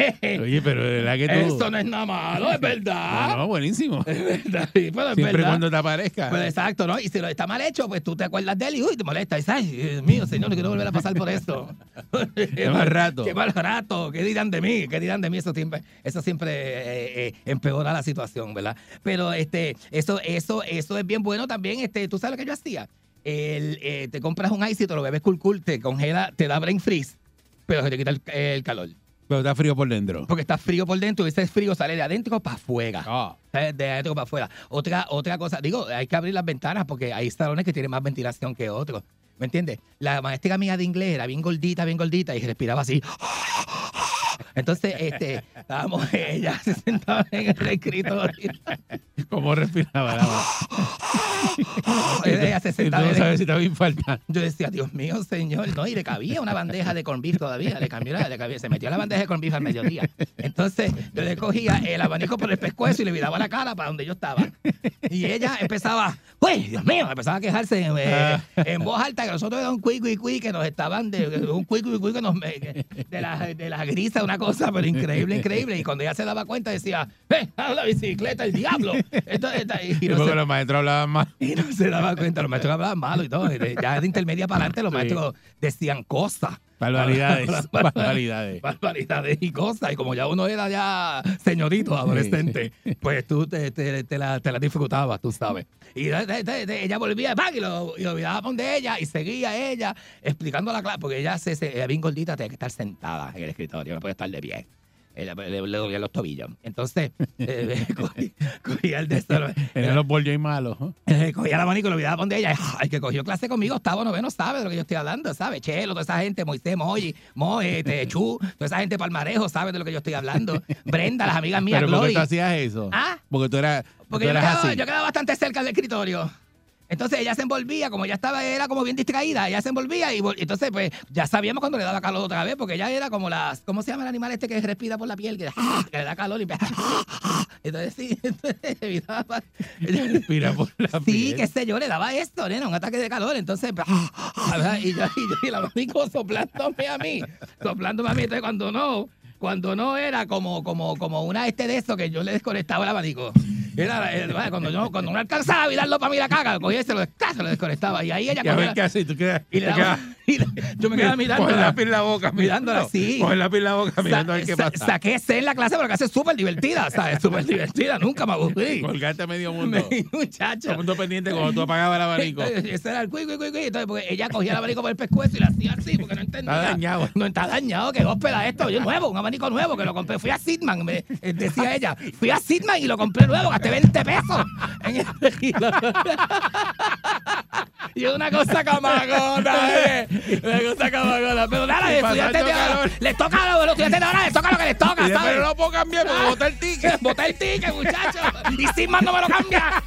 Oye, pero de verdad que tú... eso no es nada malo, es verdad. No, no, buenísimo. Es verdad, sí, pero es Siempre verdad. cuando te aparezca. Pues exacto, ¿no? Y si lo está mal hecho, pues tú te acuerdas de él y uy, te molesta. Y dices, ay, Dios mío, señor, no quiero volver a pasar por esto. Qué mal rato. Qué mal rato. ¿Qué dirán de mí? ¿Qué dirán de mí? Eso siempre, eso siempre eh, eh, empeora la situación, ¿verdad? Pero este, eso, eso, eso es bien bueno también. Este, ¿Tú sabes lo que yo hacía? El, eh, te compras un ice y te lo bebes cool cool, te congela, te da brain freeze, pero se te quita el, el calor. Pero está frío por dentro. Porque está frío por dentro y ese frío sale de adentro para afuera. Ah. ¿Sabes? Eh, De adentro para afuera. Otra, otra cosa, digo, hay que abrir las ventanas porque hay salones que tienen más ventilación que otros. ¿Me entiendes? La maestra mía de inglés era bien gordita, bien gordita y respiraba así. Entonces, este, estábamos, ella se sentaba en el escritorio. ¿Cómo respiraba la Y no sabes si. Yo decía, Dios mío, señor, no, y le cabía una bandeja de corn beef todavía, le cambió la, le cabía, se metió la bandeja de corn beef al mediodía. Entonces, yo le cogía el abanico por el pescuezo y le miraba la cara para donde yo estaba. Y ella empezaba, uy, Dios mío, empezaba a quejarse eh, en voz alta que nosotros era un cuy, que nos estaban, de, un cuy, que nos, que- de la, de la grisa, una cosa, pero increíble, increíble. Y cuando ella se daba cuenta decía, ¡eh, a la bicicleta, el diablo! Entonces, y, Y no porque se- los maestros hablaban más. Y no se daba cuenta, los maestros hablaban malo y todo. Ya de intermedia para adelante, los Sí. maestros decían cosas. Barbaridades. Barbaridades. barbaridades. Y cosas. Y como ya uno era ya señorito, adolescente, pues tú te, te, te la, te la disfrutabas, tú sabes. Y ella volvía y lo, y lo miraba de ella y seguía ella explicando la clase, porque ella se, se, ella bien gordita, tenía que estar sentada en el escritorio, no puede estar de pie. Ella, le, le dolían los tobillos. Entonces, eh, cogía, cogía el de esto, Eran los y malos. eh, cogía el abanico y lo olvidaba donde ella. El que cogió clase conmigo, octavo, noveno, sabe de lo que yo estoy hablando, ¿sabe? Chelo, toda esa gente, Moisés, Moy, Moe, este, Chu, toda esa gente palmarejo, sabe de lo que yo estoy hablando. Brenda, las amigas mías, Pero ¿por qué Glory. tú hacías eso? ¿Ah? Porque tú eras, Porque tú yo eras quedaba, así. yo quedaba bastante cerca del escritorio. Entonces ella se envolvía, como ella estaba, era como bien distraída, ella se envolvía y entonces pues ya sabíamos cuando le daba calor otra vez, porque ella era como las, ¿cómo se llama el animal este que respira por la piel? Que, que le da calor y entonces sí, entonces evitaba. Respira por la Sí, piel. qué sé yo, le daba esto, nena, un ataque de calor. Entonces, ¿verdad? y yo, y yo, y el abanico soplándome a mí, soplándome a mí. Entonces, cuando no, cuando no era como, como, como una este de esto que yo le desconectaba el abanico. Era, era- cuando, yo, cuando no alcanzaba a mirarlo para mí la caga, cogía y se lo, se lo desconectaba. Y ahí ella Y a ver qué haces. Tú quedas, y le daba- yo me quedaba mirando. Con el lápiz en la boca. Mirándola así. Con el lápiz en la boca mirando a ver qué Sa- pasa. Saqué C en la clase porque hace súper divertida, ¿sabes? Súper divertida, nunca me aburrí. Colgarte a medio mundo. Muchacho. Todo el mundo pendiente cuando tú apagabas el abanico. Ese era el cuy, cuy, cuy, cuy. Entonces, porque ella cogía el abanico por el pescuezo y lo hacía así, porque no entendía. Está dañado. No está dañado, que hóspeda esto. Yo nuevo, un abanico nuevo que lo compré. Fui a Sidman, me eh, decía ella. Fui a Sidman y lo compré nuevo, gasté 20 pesos. En el- y una cosa camagona, eh. Una cosa camagona. Pero nada, los estudiantes de ahora, les toca a los estudiantes de ahora, les toca lo que les toca, ¿sabes? no lo pongan bien porque boté el ticket. Boté el ticket, muchachos. Y sin más no me lo cambia.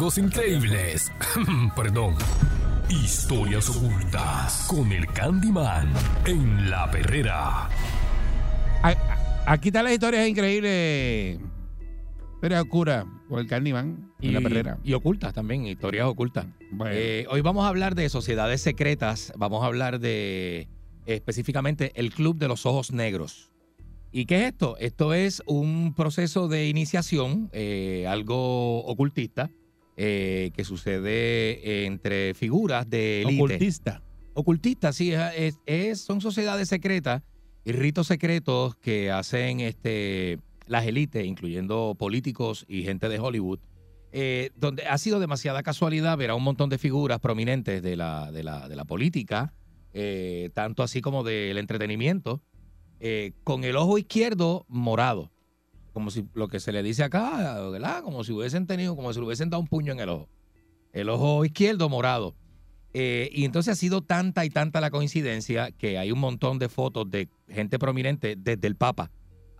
Hallazgos increíbles. Perdón. Historias ocultas con el Candyman en la perrera. Aquí están las historias increíbles. Historia oscura con el Candyman en la perrera. y ocultas también, historias ocultas. Bueno. Eh, hoy vamos a hablar de sociedades secretas. Vamos a hablar de específicamente el Club de los Ojos Negros. ¿Y qué es esto? Esto es un proceso de iniciación, eh, algo ocultista, eh, que sucede entre figuras de élite. Ocultista. Ocultista, sí, es, son sociedades secretas y ritos secretos que hacen este, las élites, incluyendo políticos y gente de Hollywood, eh, donde ha sido demasiada casualidad ver a un montón de figuras prominentes de la, de la, de la política, eh, tanto así como del entretenimiento, eh, con el ojo izquierdo morado. Como si lo que se le dice acá, ¿verdad? Como si hubiesen tenido, como si le hubiesen dado un puño en el ojo. El ojo izquierdo morado. Eh, y entonces ha sido tanta y tanta la coincidencia que hay un montón de fotos de gente prominente, desde el Papa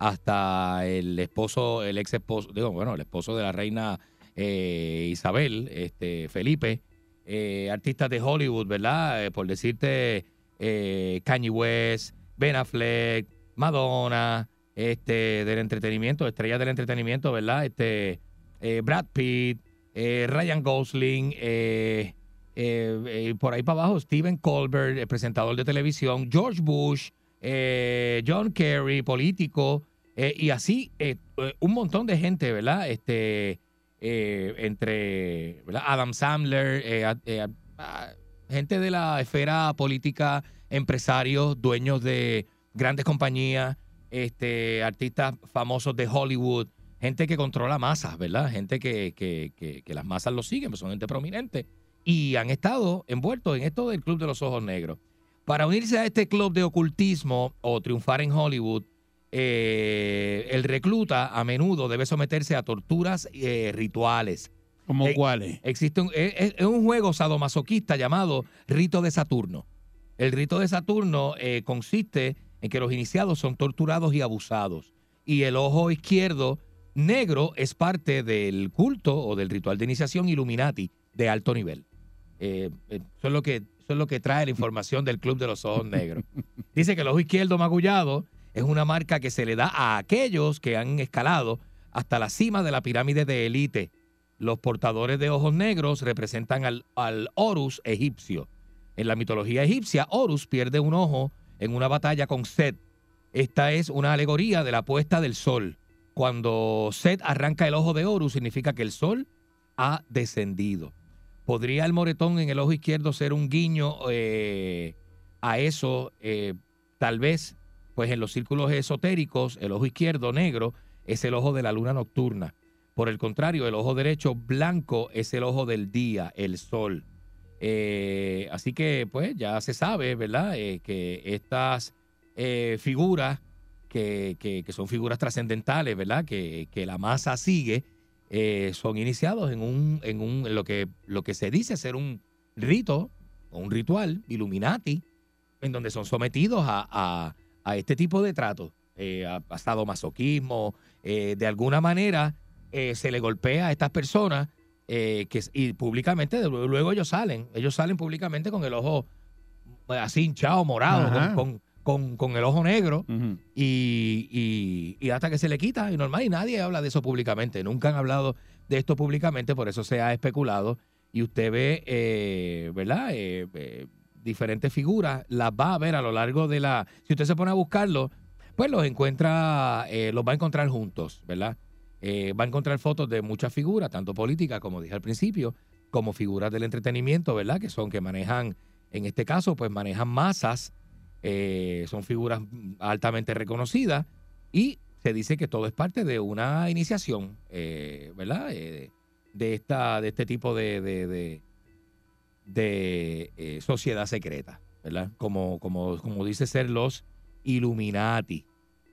hasta el esposo, el ex esposo, digo, bueno, el esposo de la reina eh, Isabel, este, Felipe, eh, artistas de Hollywood, ¿verdad? Eh, por decirte, Kanye West, Ben Affleck, Madonna, este, del entretenimiento, estrellas del entretenimiento, ¿verdad? Este, eh, Brad Pitt, eh, Ryan Gosling, eh, por ahí para abajo, Stephen Colbert, presentador de televisión, George Bush, John Kerry, político, y así un montón de gente, ¿verdad? Este, entre. Adam Sandler, gente de la esfera política, empresarios, dueños de grandes compañías, este, artistas famosos de Hollywood, gente que controla masas, ¿verdad? Gente que, que- que- que las masas lo siguen, pues son gente prominente. Y han estado envueltos en esto del Club de los Ojos Negros. Para unirse a este club de ocultismo o triunfar en Hollywood, eh, el recluta a menudo debe someterse a torturas eh, rituales. ¿Como Eh, cuáles? Existe un, es, es- un juego sadomasoquista llamado Rito de Saturno. El rito de Saturno eh, consiste en que los iniciados son torturados y abusados. Y el ojo izquierdo negro es parte del culto o del ritual de iniciación Illuminati de alto nivel. Eh, eh, eso, es lo que, eso es lo que trae la información del Club de los Ojos Negros. Dice que el ojo izquierdo magullado es una marca que se le da a aquellos que han escalado hasta la cima de la pirámide de élite. Los portadores de ojos negros representan al, al Horus egipcio. En la mitología egipcia, Horus pierde un ojo en una batalla con Set. Esta es una alegoría de la puesta del sol. Cuando Set arranca el ojo de Horus, significa que el sol ha descendido. ¿Podría el moretón en el ojo izquierdo ser un guiño eh, a eso? Eh, tal vez, pues en los círculos esotéricos, el ojo izquierdo negro es el ojo de la luna nocturna. Por el contrario, el ojo derecho blanco es el ojo del día, el sol. Eh, así que, pues, ya se sabe, ¿verdad? Eh, que estas eh, figuras, que, que- son figuras trascendentales, ¿verdad? Que, que la masa sigue, eh, son iniciados en un, en un, lo que, lo que se dice ser un rito o un ritual, Illuminati, en donde son sometidos a, a- a este tipo de tratos, a, sadomasoquismo, eh, de alguna manera se le golpea a estas personas eh, que, y públicamente, luego ellos salen, ellos salen públicamente con el ojo eh, así hinchado, morado, con, con- con, el ojo negro y, y- y hasta que se le quita y normal y nadie habla de eso públicamente. Nunca han hablado de esto públicamente, por eso se ha especulado y usted ve, eh, ¿verdad? Eh, diferentes figuras, las va a ver a lo largo de la... Si usted se pone a buscarlo, pues los encuentra, los va a encontrar juntos, ¿verdad? Eh, va a encontrar fotos de muchas figuras, tanto políticas, como dije al principio, como figuras del entretenimiento, ¿verdad? Que son que manejan, en este caso, pues manejan masas, eh, son figuras altamente reconocidas y se dice que todo es parte de una iniciación, eh, ¿verdad? De, esta, de este tipo de, de, de- de, sociedad secreta, ¿verdad? Como, como, como dice ser los Illuminati.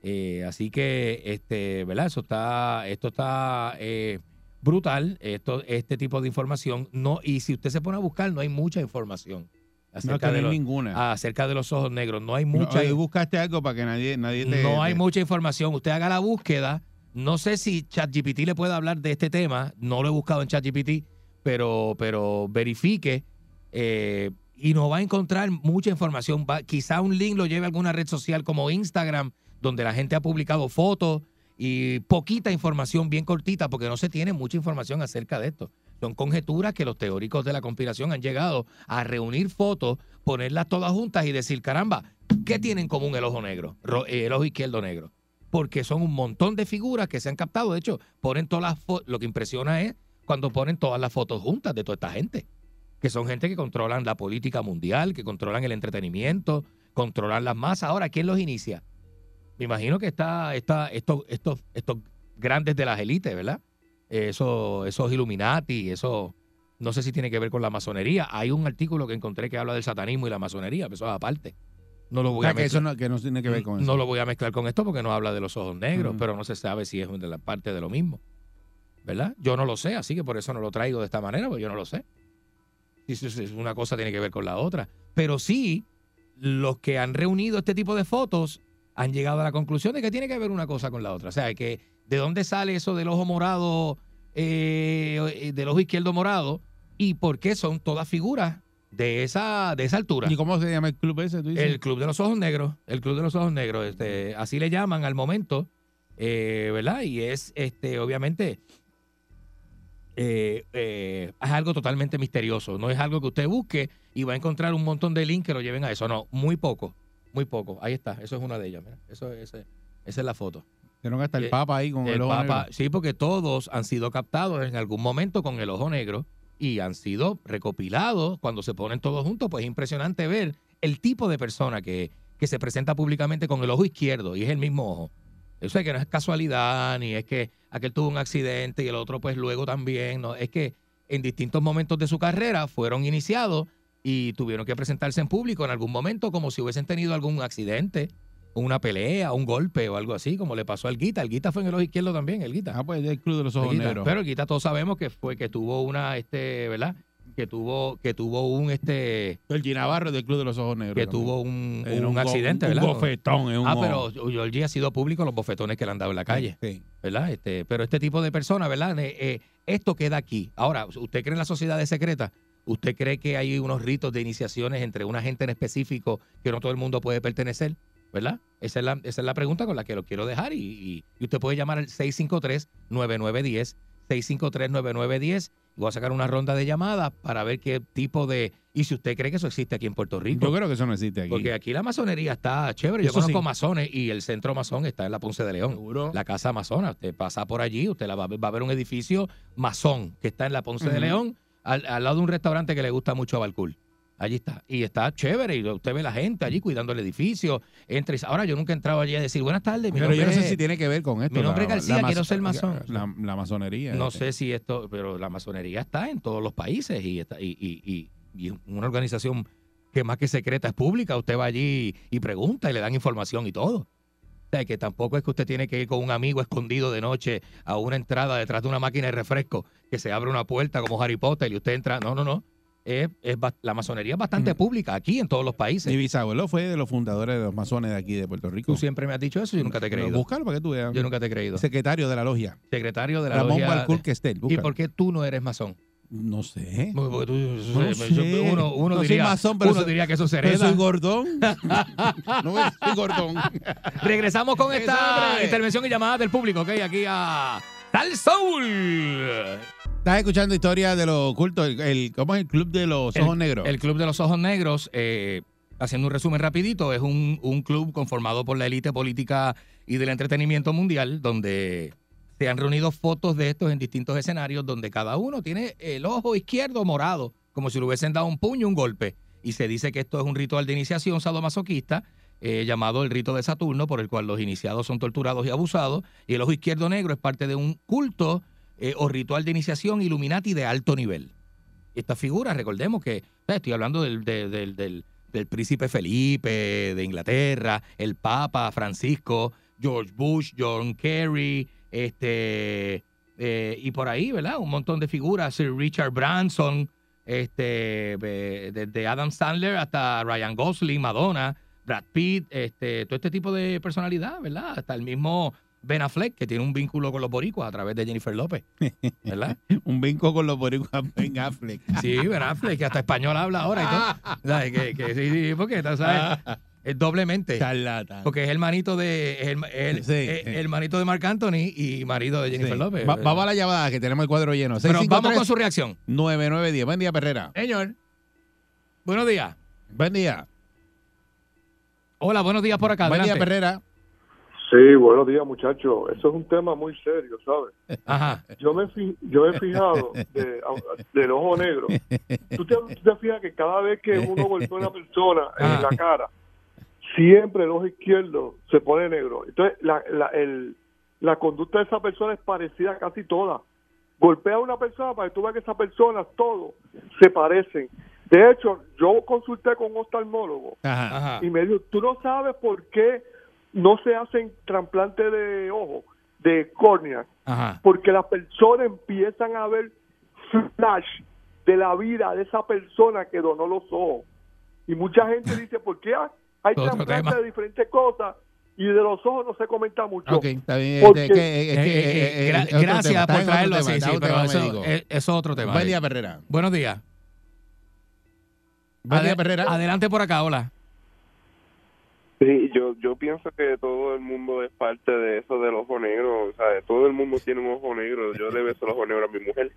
Eh, así que, este, ¿verdad? Eso está, esto está eh, brutal, esto, este tipo de información. No, y si usted se pone a buscar, no hay mucha información No, acerca, no de, los, ninguna. acerca de los ojos negros. No hay No, mucha hoy buscaste algo para que nadie, nadie te. no hay te- mucha información. Usted haga la búsqueda. No sé si ChatGPT le puede hablar de este tema. No lo he buscado en ChatGPT, pero, pero verifique eh, y no va a encontrar mucha información. Va- quizá un link lo lleve a alguna red social como Instagram, donde la gente ha publicado fotos y poquita información, bien cortita, porque no se tiene mucha información acerca de esto. Son conjeturas que los teóricos de la conspiración han llegado a reunir fotos, ponerlas todas juntas y decir, caramba, ¿qué tiene en común el ojo negro? Ro- eh, el ojo izquierdo negro. Porque son un montón de figuras que se han captado. De hecho, ponen todas las. Lo que impresiona es cuando ponen todas las fotos juntas de toda esta gente. Que son gente que controlan la política mundial, que controlan el entretenimiento, controlan las masas. Ahora, ¿quién los inicia? Me imagino que está, está estos, estos, estos grandes de las élites, ¿verdad? Eso, esos Illuminati, eso no sé si tiene que ver con la masonería. Hay un artículo que encontré que habla del satanismo y la masonería, pero eso es aparte. No lo O voy sea, a que eso mezclar. no, que no tiene que ver con eso. No lo voy a mezclar con esto porque no habla de los ojos negros, Ujú. pero no se sabe si es de la parte de lo mismo. ¿Verdad? Yo no lo sé, así que por eso no lo traigo de esta manera, porque yo no lo sé. Si una cosa tiene que ver con la otra. Pero sí, los que han reunido este tipo de fotos han llegado a la conclusión de que tiene que ver una cosa con la otra. O sea, que de dónde sale eso del ojo morado, eh, del ojo izquierdo morado, y por qué son todas figuras de esa, de esa altura. ¿Y cómo se llama el club ese? Tú dices? El Club de los Ojos Negros, el Club de los Ojos Negros, este, así le llaman al momento, eh, ¿verdad? Y es, este, obviamente, eh, eh, es algo totalmente misterioso. No es algo que usted busque y va a encontrar un montón de links que lo lleven a eso. No, muy poco, muy poco. Ahí está, eso es una de ellas. Mira. Eso, ese- esa es la foto. Tienen hasta el Eh, Papa ahí con el, El ojo Papa, negro. sí, porque todos han sido captados en algún momento con el ojo negro y han sido recopilados cuando se ponen todos juntos. Pues es impresionante ver el tipo de persona que, que se presenta públicamente con el ojo izquierdo y es el mismo ojo. Eso es que no es casualidad, ni es que aquel tuvo un accidente y el otro pues luego también. No, es que en distintos momentos de su carrera fueron iniciados y tuvieron que presentarse en público en algún momento como si hubiesen tenido algún accidente, una pelea, un golpe o algo así, como le pasó al Guita. El Guita fue en el ojo izquierdo también, el Guita. Ah, pues el club de los ojos negros. Pero el Guita todos sabemos que fue que tuvo una, este, ¿verdad? Que tuvo, que tuvo un, este, el Ginavarro del club de los ojos negros. que también. tuvo un, Era un go- accidente, un ¿verdad? bofetón en un ah, pero Georgie ha sido público los bofetones que le han dado en la calle. Sí. ¿verdad? Este, pero este tipo de personas, ¿verdad? Eh, eh, esto queda aquí. Ahora, ¿usted cree en las sociedades secretas? ¿Usted cree que hay unos ritos de iniciaciones entre una gente en específico que no todo el mundo puede pertenecer? ¿Verdad? Esa es la, esa es la pregunta con la que lo quiero dejar y, y- y usted puede llamar al 653-9910, 653-9910 y voy a sacar una ronda de llamadas para ver qué tipo de... Y si usted cree que eso existe aquí en Puerto Rico. Yo creo que eso no existe aquí. Porque aquí la masonería está chévere. Yo Eso conozco sí. masones y el centro masón está en la Ponce de León. Seguro. La casa masona. Usted pasa por allí, usted la va, a ver- va a ver un edificio masón que está en la Ponce de. León, al, al lado de un restaurante que le gusta mucho a Balcour. Allí está. Y está chévere. Y usted ve la gente allí cuidando el edificio. Entra y- Ahora yo nunca he entrado allí a decir, buenas tardes, mi Pero yo nombre no sé es-". si tiene que ver con esto. Mi nombre es García, quiero ser masón. La, la masonería. No este. sé si esto, pero la masonería está en todos los países y, está, y, y, y- y una organización que más que secreta es pública. Usted va allí y pregunta y le dan información y todo. O sea, que tampoco es que usted tiene que ir con un amigo escondido de noche a una entrada detrás de una máquina de refresco que se abre una puerta como Harry Potter y usted entra. No, no, no. Es, es la masonería es bastante Mm. pública aquí en todos los países. Mi bisabuelo fue de los fundadores de los masones de aquí de Puerto Rico. Tú siempre me has dicho eso y yo nunca te he creído. Búscalo para que tú veas. Yo nunca te he creído. Secretario de la logia. Secretario de la Ramón logia. Balcour Questel. ¿Y por qué tú no eres masón? No sé. Tú- No sé. Uno, uno No diría, masón, uno diría que eso se pero hereda. soy gordón. no soy gordón. Regresamos con esta intervención y llamada del público, ¿ok? Aquí a Tal Soul. Estás escuchando historia de lo oculto, el, el- ¿cómo es el club de los ojos negros? El Club de los Ojos Negros, eh, haciendo un resumen rapidito, es un, un club conformado por la élite política y del entretenimiento mundial, donde se han reunido fotos de estos en distintos escenarios, donde cada uno tiene el ojo izquierdo morado, como si le hubiesen dado un puño, un golpe. Y se dice que esto es un ritual de iniciación sadomasoquista, eh, llamado el rito de Saturno, por el cual los iniciados son torturados y abusados, y el ojo izquierdo negro es parte de un culto eh, o ritual de iniciación Illuminati de alto nivel. Esta figura, recordemos que eh, estoy hablando del, de- del, del- del príncipe Felipe de Inglaterra, el Papa Francisco, George Bush, John Kerry, este eh, y por ahí, ¿verdad? Un montón de figuras, Sir Richard Branson, este, eh, desde Adam Sandler hasta Ryan Gosling, Madonna, Brad Pitt, este, todo este tipo de personalidad, ¿verdad? Hasta el mismo Ben Affleck, que tiene un vínculo con los boricuas a través de Jennifer López, ¿verdad? Un vinco con los boricuas Ben Affleck. Sí, Ben Affleck, que hasta español habla ahora y todo. ¿Sabes? Que, que sí, sí, porque ¿sabes? Es doblemente. Charlatán. Porque es el manito de es el, el- Sí, es sí. el manito de Marc Anthony y marido de Jennifer Sí. López. Va- vamos a la llamada, que tenemos el cuadro lleno. Pero vamos 653 con su reacción. 9910. Buen día, Perrera. Señor. Buenos días. Buen día. Hola, buenos días por acá. Buen día. Perrera. Sí, buenos días, muchachos. Eso es un tema muy serio, ¿sabes? Ajá. Yo me, fi- yo he fijado de- del ojo negro. ¿Tú te, tú te fijas que cada vez que uno golpea a una persona en la cara, siempre el ojo izquierdo se pone negro. Entonces, la, la, el, la conducta de esa persona es parecida a casi toda. Golpea a una persona para que tú veas que esas personas, todos, se parecen. De hecho, yo consulté con un oftalmólogo Ajá. y me dijo, tú no sabes por qué no se hacen trasplantes de ojo, de córnea, Ajá. porque las personas empiezan a ver flash de la vida de esa persona que donó los ojos. Y mucha gente dice, ¿por qué hay Otro trasplantes tema. de diferentes cosas y de los ojos no se comenta mucho? Ok, está bien. Es Eh, eh, eh, es gracias por traerlo así, sí, otro pero tema eso, eh, eso es otro tema. Buen ahí. día, Perrera. Buenos días. Buen día, Perrera. Adelante por acá, hola. Sí, yo, yo pienso que todo el mundo es parte de eso del ojo negro. O sea, todo el mundo tiene un ojo negro. Yo le beso el ojo negro a mi mujer.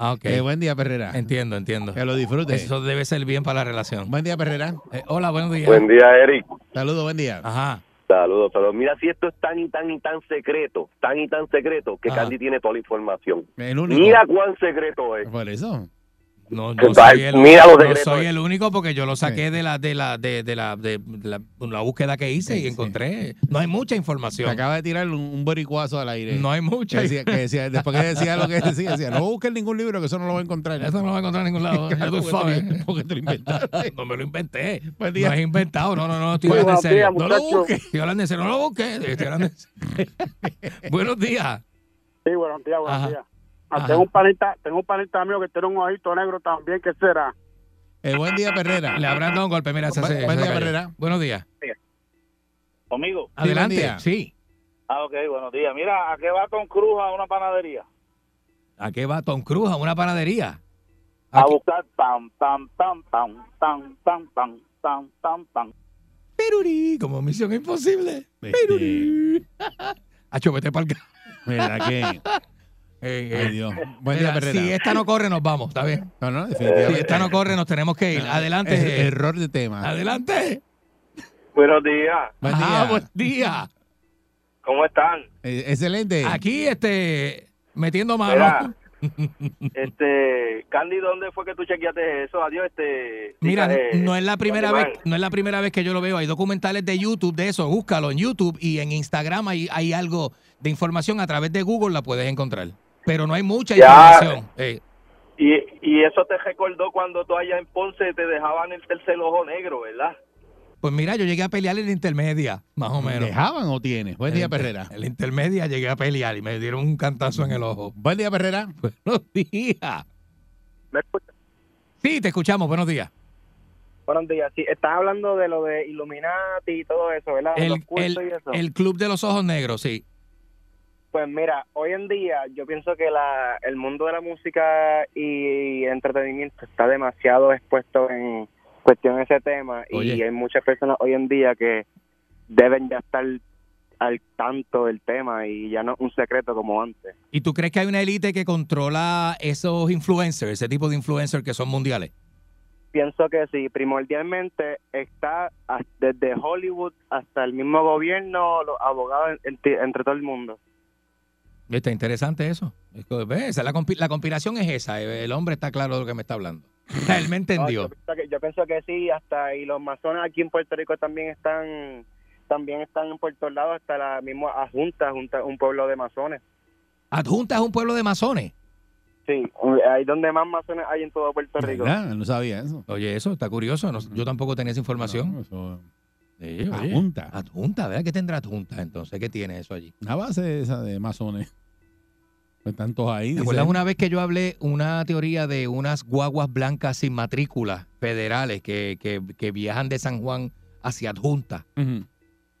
Ah, ok. Eh, buen día, Perrera. Entiendo, entiendo. Que lo disfrute. Eso debe ser bien para la relación. Buen día, Perrera. Eh, hola, buenos días. Buen día, Eric. Saludos, buen día. Ajá. Saludos, saludos. Mira, si esto es tan y tan y tan secreto, tan y tan secreto, que Ajá. Candy tiene toda la información. El único. Mira cuán secreto es. Por eso. No, no soy el, mira los no secretos. soy el único porque yo lo saqué de la de la de, de la de la, la búsqueda que hice y encontré. No hay mucha información. acaba de tirar un, un boricuazo al aire. No hay mucha. Que decía, que decía- después que decía lo que decía, decía, no busques ningún libro que eso no lo va a encontrar. Eso no lo va a encontrar en ningún lado. Ya tú sabes. porque tú lo inventaste. No me lo inventé. No día. es inventado. No, no, no. Estoy Buenos hablando en serio. días, No lo busques. Estoy hablando en serio. No lo busques. Estoy hablando en serio. Buenos días. Sí, buenos días, buenos días. Ah, Ajá. tengo un panita, tengo un panita mío que tiene un ojito negro también, ¿qué será? Eh, buen día, Perrera. Le habrán dado un golpe. Mira, se, Buen- se- buen se día. Perrera. Buenos días. Conmigo. Adelante. día. Sí. Ah, ok, buenos días. Mira, ¿a qué va Tom Cruise a una panadería? ¿A qué va Tom Cruise? A una panadería. A buscar pam, pam, pam, pam, pam, pam, pam, pam, pam, pam. Perurí, como misión imposible. Este, Perurí. Acho, vete para el ¿Verdad que? Ay, Dios. Buen día, Perrera. Si esta no corre, nos vamos, ¿está bien? No, no, Si esta no corre, nos tenemos que ir. Adelante. Er- error de tema. Adelante. Buenos días. Buen día. buen día. ¿Cómo están? Eh, excelente. Aquí, este, metiendo Mira, mano. este, Candy, ¿dónde fue que tú chequeaste eso? Adiós, este. Mira, eh, no es la primera vez, no es la primera vez que yo lo veo. Hay documentales de YouTube de eso. Búscalo en YouTube y en Instagram hay, hay algo de información a través de Google la puedes encontrar. Pero no hay mucha Ya. información. Eh, Y, y eso te recordó cuando tú allá en Ponce te dejaban el tercer ojo negro, ¿verdad? pues mira, yo llegué a pelear en la intermedia, más o menos. ¿Dejaban o tienes? Buen día, Perrera. En la intermedia llegué a pelear y me dieron un cantazo en el ojo. Buen día, Perrera. Buenos días. ¿Me escuchas? Sí, te escuchamos. Buenos días. Buenos días, sí, estás hablando de lo de Illuminati y todo eso, ¿verdad? El, Los cultos el- y eso. el Club de los Ojos Negros, sí. Pues mira, hoy en día yo pienso que la, el mundo de la música y entretenimiento está demasiado expuesto en cuestión de ese tema y hay muchas personas hoy en día que deben ya estar al tanto del tema y ya no es un secreto como antes. ¿Y tú crees que hay una élite que controla esos influencers, ese tipo de influencers que son mundiales? Pienso que sí, primordialmente está desde Hollywood hasta el mismo gobierno, los abogados, entre todo el mundo. Está interesante eso. Es que, ¿ves? Esa es la, la conspiración es esa. El hombre está claro de lo que me está hablando. Él me No, entendió. yo, pienso que, yo pienso que sí, hasta y los masones aquí en Puerto Rico también están también están en Puerto Lado hasta la misma Junta, Junta, un pueblo de masones. Adjunta es un pueblo de masones. Sí, ahí donde más masones hay en todo Puerto Rico. ¿Verdad? No sabía eso. Oye, eso está curioso. no- yo tampoco tenía esa información. No, eso- Sí. Adjunta. Adjunta, ¿verdad? ¿Qué tendrá adjunta entonces? ¿Qué tiene eso allí? Una base esa de masones. Pues tantos ahí. ¿Te acuerdas una vez que yo hablé una teoría de unas guaguas blancas sin matrícula federales que, que, que viajan de San Juan hacia Adjunta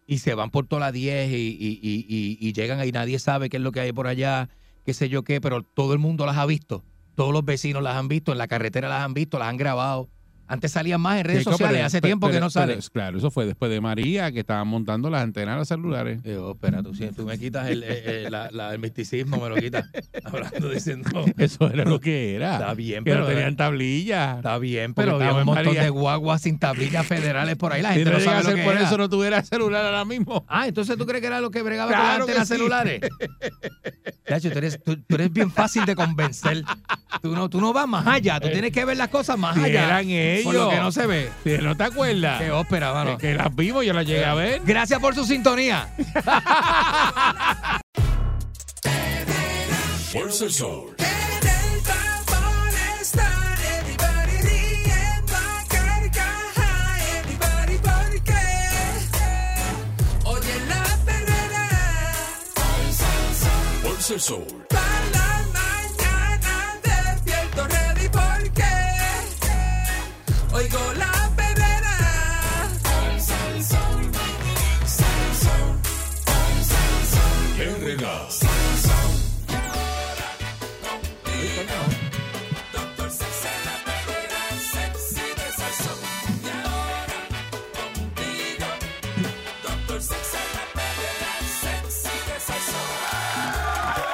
y se van por toda la 10 y, y- y- y- y llegan ahí, nadie sabe qué es lo que hay por allá, qué sé yo qué, pero todo el mundo las ha visto. Todos los vecinos las han visto, en la carretera las han visto, las han grabado. Antes salían más en redes Chico, sociales, pero- hace pero- tiempo que no sale. pero, claro, eso fue después de María, que estaban montando las antenas de los celulares. Yo, espera, tú, si tú me quitas el, eh, eh, la- la- el misticismo, me lo quitas. Hablando diciendo. Eso era lo que era. Está bien, que pero. no tenían tablilla. Está bien, pero había un montón María. de guaguas sin tablillas federales por ahí. La Si gente no sabe a lo ser que por era. eso no tuviera celular ahora mismo. Ah, entonces tú crees que era lo que bregaba Claro con las que antenas sí. celulares. Chacho, tú eres, tú, tú eres bien fácil de convencer. Tú no, tú no vas más allá, tú tienes que ver las cosas más Si allá. eran ellos. Por lo que no se ve. Si no te acuerdas. Qué ópera, mano. Que, que las vimos, yo las llegué a ver. Gracias por su sintonía. Fuerza el sol. Oigo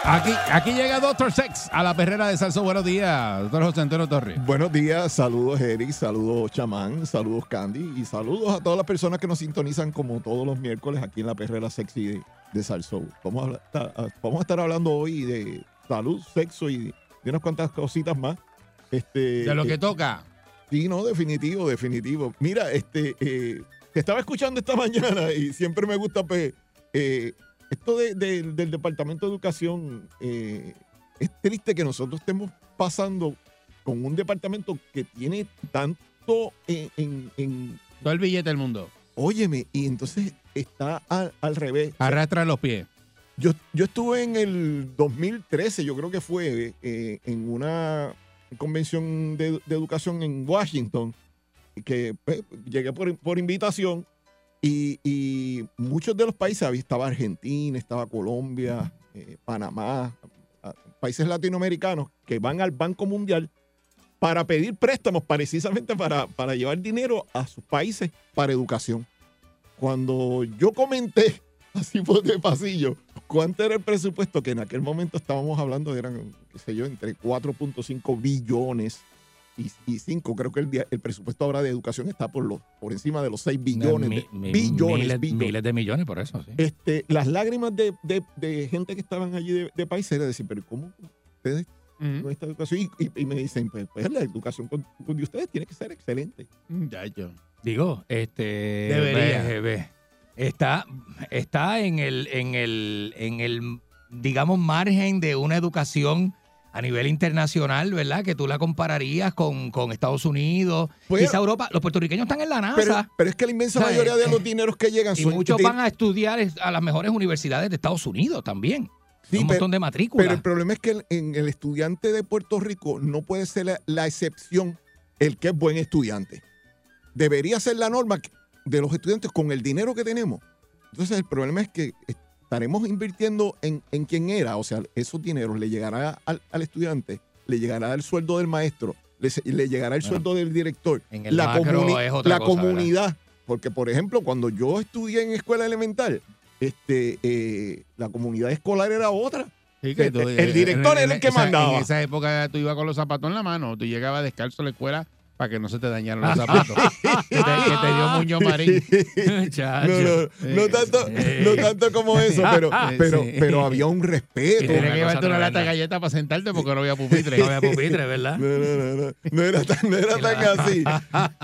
Aquí, aquí llega Doctor Sex a la perrera de Salso. Buenos días, doctor José Antonio Torres. Buenos días, saludos Eric, saludos Chamán, saludos Candy y saludos a todas las personas que nos sintonizan como todos los miércoles aquí en la perrera sexy de, de. Vamos a, ta- vamos a estar hablando hoy de salud, sexo y de unas cuantas cositas más. Este, De lo que eh, toca. Sí, no, definitivo, definitivo. Mira, este, eh, te estaba escuchando esta mañana y siempre me gusta, pues, eh, esto de- de- del Departamento de Educación, eh, es triste que nosotros estemos pasando con un departamento que tiene tanto en... en- en- Todo el billete del mundo. óyeme, y entonces está al, al revés. Arrastra los pies. Yo, yo estuve en el 2013, yo creo que fue, eh, en una convención de, de educación en Washington, que pues, llegué por, por invitación y, muchos de los países, estaba Argentina, estaba Colombia, eh, Panamá, países latinoamericanos que van al Banco Mundial para pedir préstamos precisamente para, para llevar dinero a sus países para educación. Cuando yo comenté así de pasillo, ¿cuánto era el presupuesto? Que en aquel momento estábamos hablando de, eran, qué sé yo, entre 4.5 billones y, y 5. Creo que el, día- el presupuesto ahora de educación está por, los, por encima de los 6 billones. Mi- de- mi- billones, miles, billones. miles de millones por eso, sí. Este, las lágrimas de, de- de gente que estaban allí de, de país era decir, pero ¿cómo ustedes con esta educación? Y, y- y me dicen, pues, pues, la educación con, con de ustedes tiene que ser excelente. Ya, yo. Digo, este. Debería. ve, ve, está, está en el, en el, en el, digamos, margen de una educación a nivel internacional, ¿verdad? Que tú la compararías con, con Estados Unidos, Pues- quizá Europa. Los puertorriqueños están en la NASA. Pero, pero es que la inmensa ¿Sabes? mayoría de los dineros que llegan y son muchos van a estudiar a las mejores universidades de Estados Unidos también. Sí, un pero- montón de matrículas. Pero el problema es que el, en el estudiante de Puerto Rico no puede ser la, la excepción el que es buen estudiante. Debería ser la norma de los estudiantes con el dinero que tenemos. Entonces el problema es que estaremos invirtiendo en, en quién era, o sea, esos dineros le llegará al, al estudiante, le llegará el sueldo del maestro, le, le llegará el sueldo del director, En el la, macro comuni- es otra la cosa, comunidad. Porque, por ejemplo, cuando yo estudié en escuela elemental, este, eh, la comunidad escolar era otra. Sí, que el, tú- el en- director en era el que esa- mandaba. En esa época tú ibas con los zapatos en la mano, tú llegabas descalzo a la escuela para que no se te dañaran los zapatos. que, te, que te dio Muñoz Marín. No, no, no tanto, no tanto como eso, pero, pero, pero había un respeto. Tenías que llevarte una lata de galletas para sentarte porque no había pupitre. No había pupitre, ¿verdad? No, no, no, no, no era tan, no era tan así.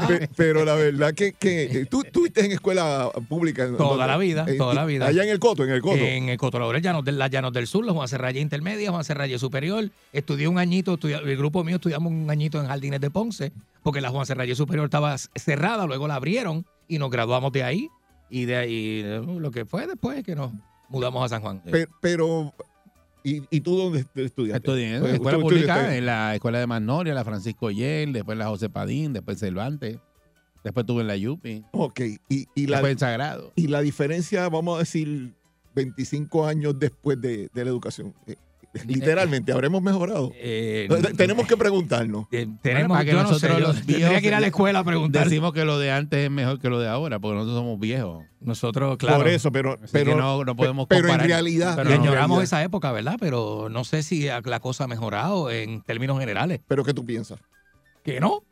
Pe- pero la verdad que, que tú estuviste en escuela pública. Toda la vida, Eh, toda la vida. Allá en el Coto, en el Coto. En el Coto Laurel, Llanos las Llanos del Sur, la Juan Serraya Intermedia, Juan Serraya Superior. Estudié un añito, estudié- el grupo mío estudiamos un añito en Jardines de Ponce, porque la Juan Serraya Superior estaba cerrada, luego la abrieron y nos graduamos de ahí. Y de ahí, eh, lo que fue después que nos mudamos a San Juan. Pe- Pero, ¿y, y tú dónde estudiaste? Estudié en Pues, la escuela tú- tú pública, en la escuela de Magnolia, la Francisco Yel, después la José Padín, después Cervantes, después estuve en la Yupi, Ok, y, y la, después en Sagrado. y la diferencia, vamos a decir, 25 años después de, de la educación. Eh, Literalmente, ¿habremos mejorado? Eh, Tenemos que preguntarnos. tenemos, para que yo no nosotros yo tendría que ir a la escuela a preguntar. Decimos que lo de antes es mejor que lo de ahora, porque nosotros somos viejos. Nosotros, claro. Por eso, pero, pero no, no podemos pero en comparar. realidad, Pero en realidad- esa época, ¿verdad? Pero no sé si la cosa ha mejorado en términos generales. ¿Pero qué tú piensas? Que no.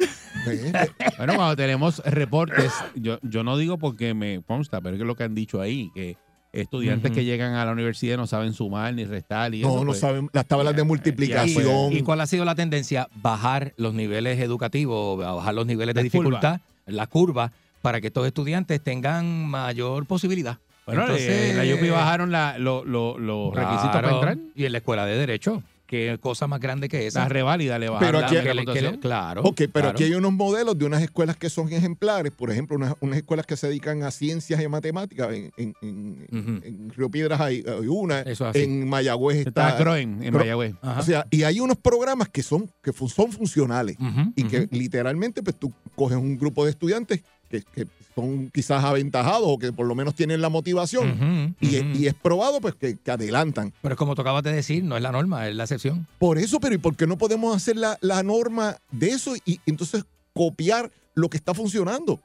Eh, Bueno, cuando tenemos reportes, yo, yo no digo porque me consta, pero es que lo que han dicho ahí, que estudiantes que llegan a la universidad no saben sumar ni restar y No, eso, no pues, saben las tablas de ¿Y, multiplicación. y cuál ha sido la tendencia? Bajar los niveles educativos, bajar los niveles de La dificultad, la curva, para que estos estudiantes tengan mayor posibilidad. Bueno, Entonces, en la UPI bajaron la- lo- lo- los requisitos para entrar. Y en la escuela de Derecho, qué cosa más grande que esa. La reválida le Pero la, aquí- la Que le- que claro. Ok, pero claro. aquí hay unos modelos de unas escuelas que son ejemplares, por ejemplo, unas, unas escuelas que se dedican a ciencias y matemáticas. En, en- en- Río Piedras hay, hay una, Eso es así. en Mayagüez Está está. Croen en Cro- Mayagüez. Ajá. O sea, y hay unos programas que son, que son funcionales y que literalmente pues tú coges un grupo de estudiantes que, que son quizás aventajados o que por lo menos tienen la motivación y, es probado pues que, que adelantan. Pero es como tú acabas de decir, no es la norma, es la excepción. Por eso, pero ¿y por qué no podemos hacer la, la norma de eso y entonces copiar lo que está funcionando?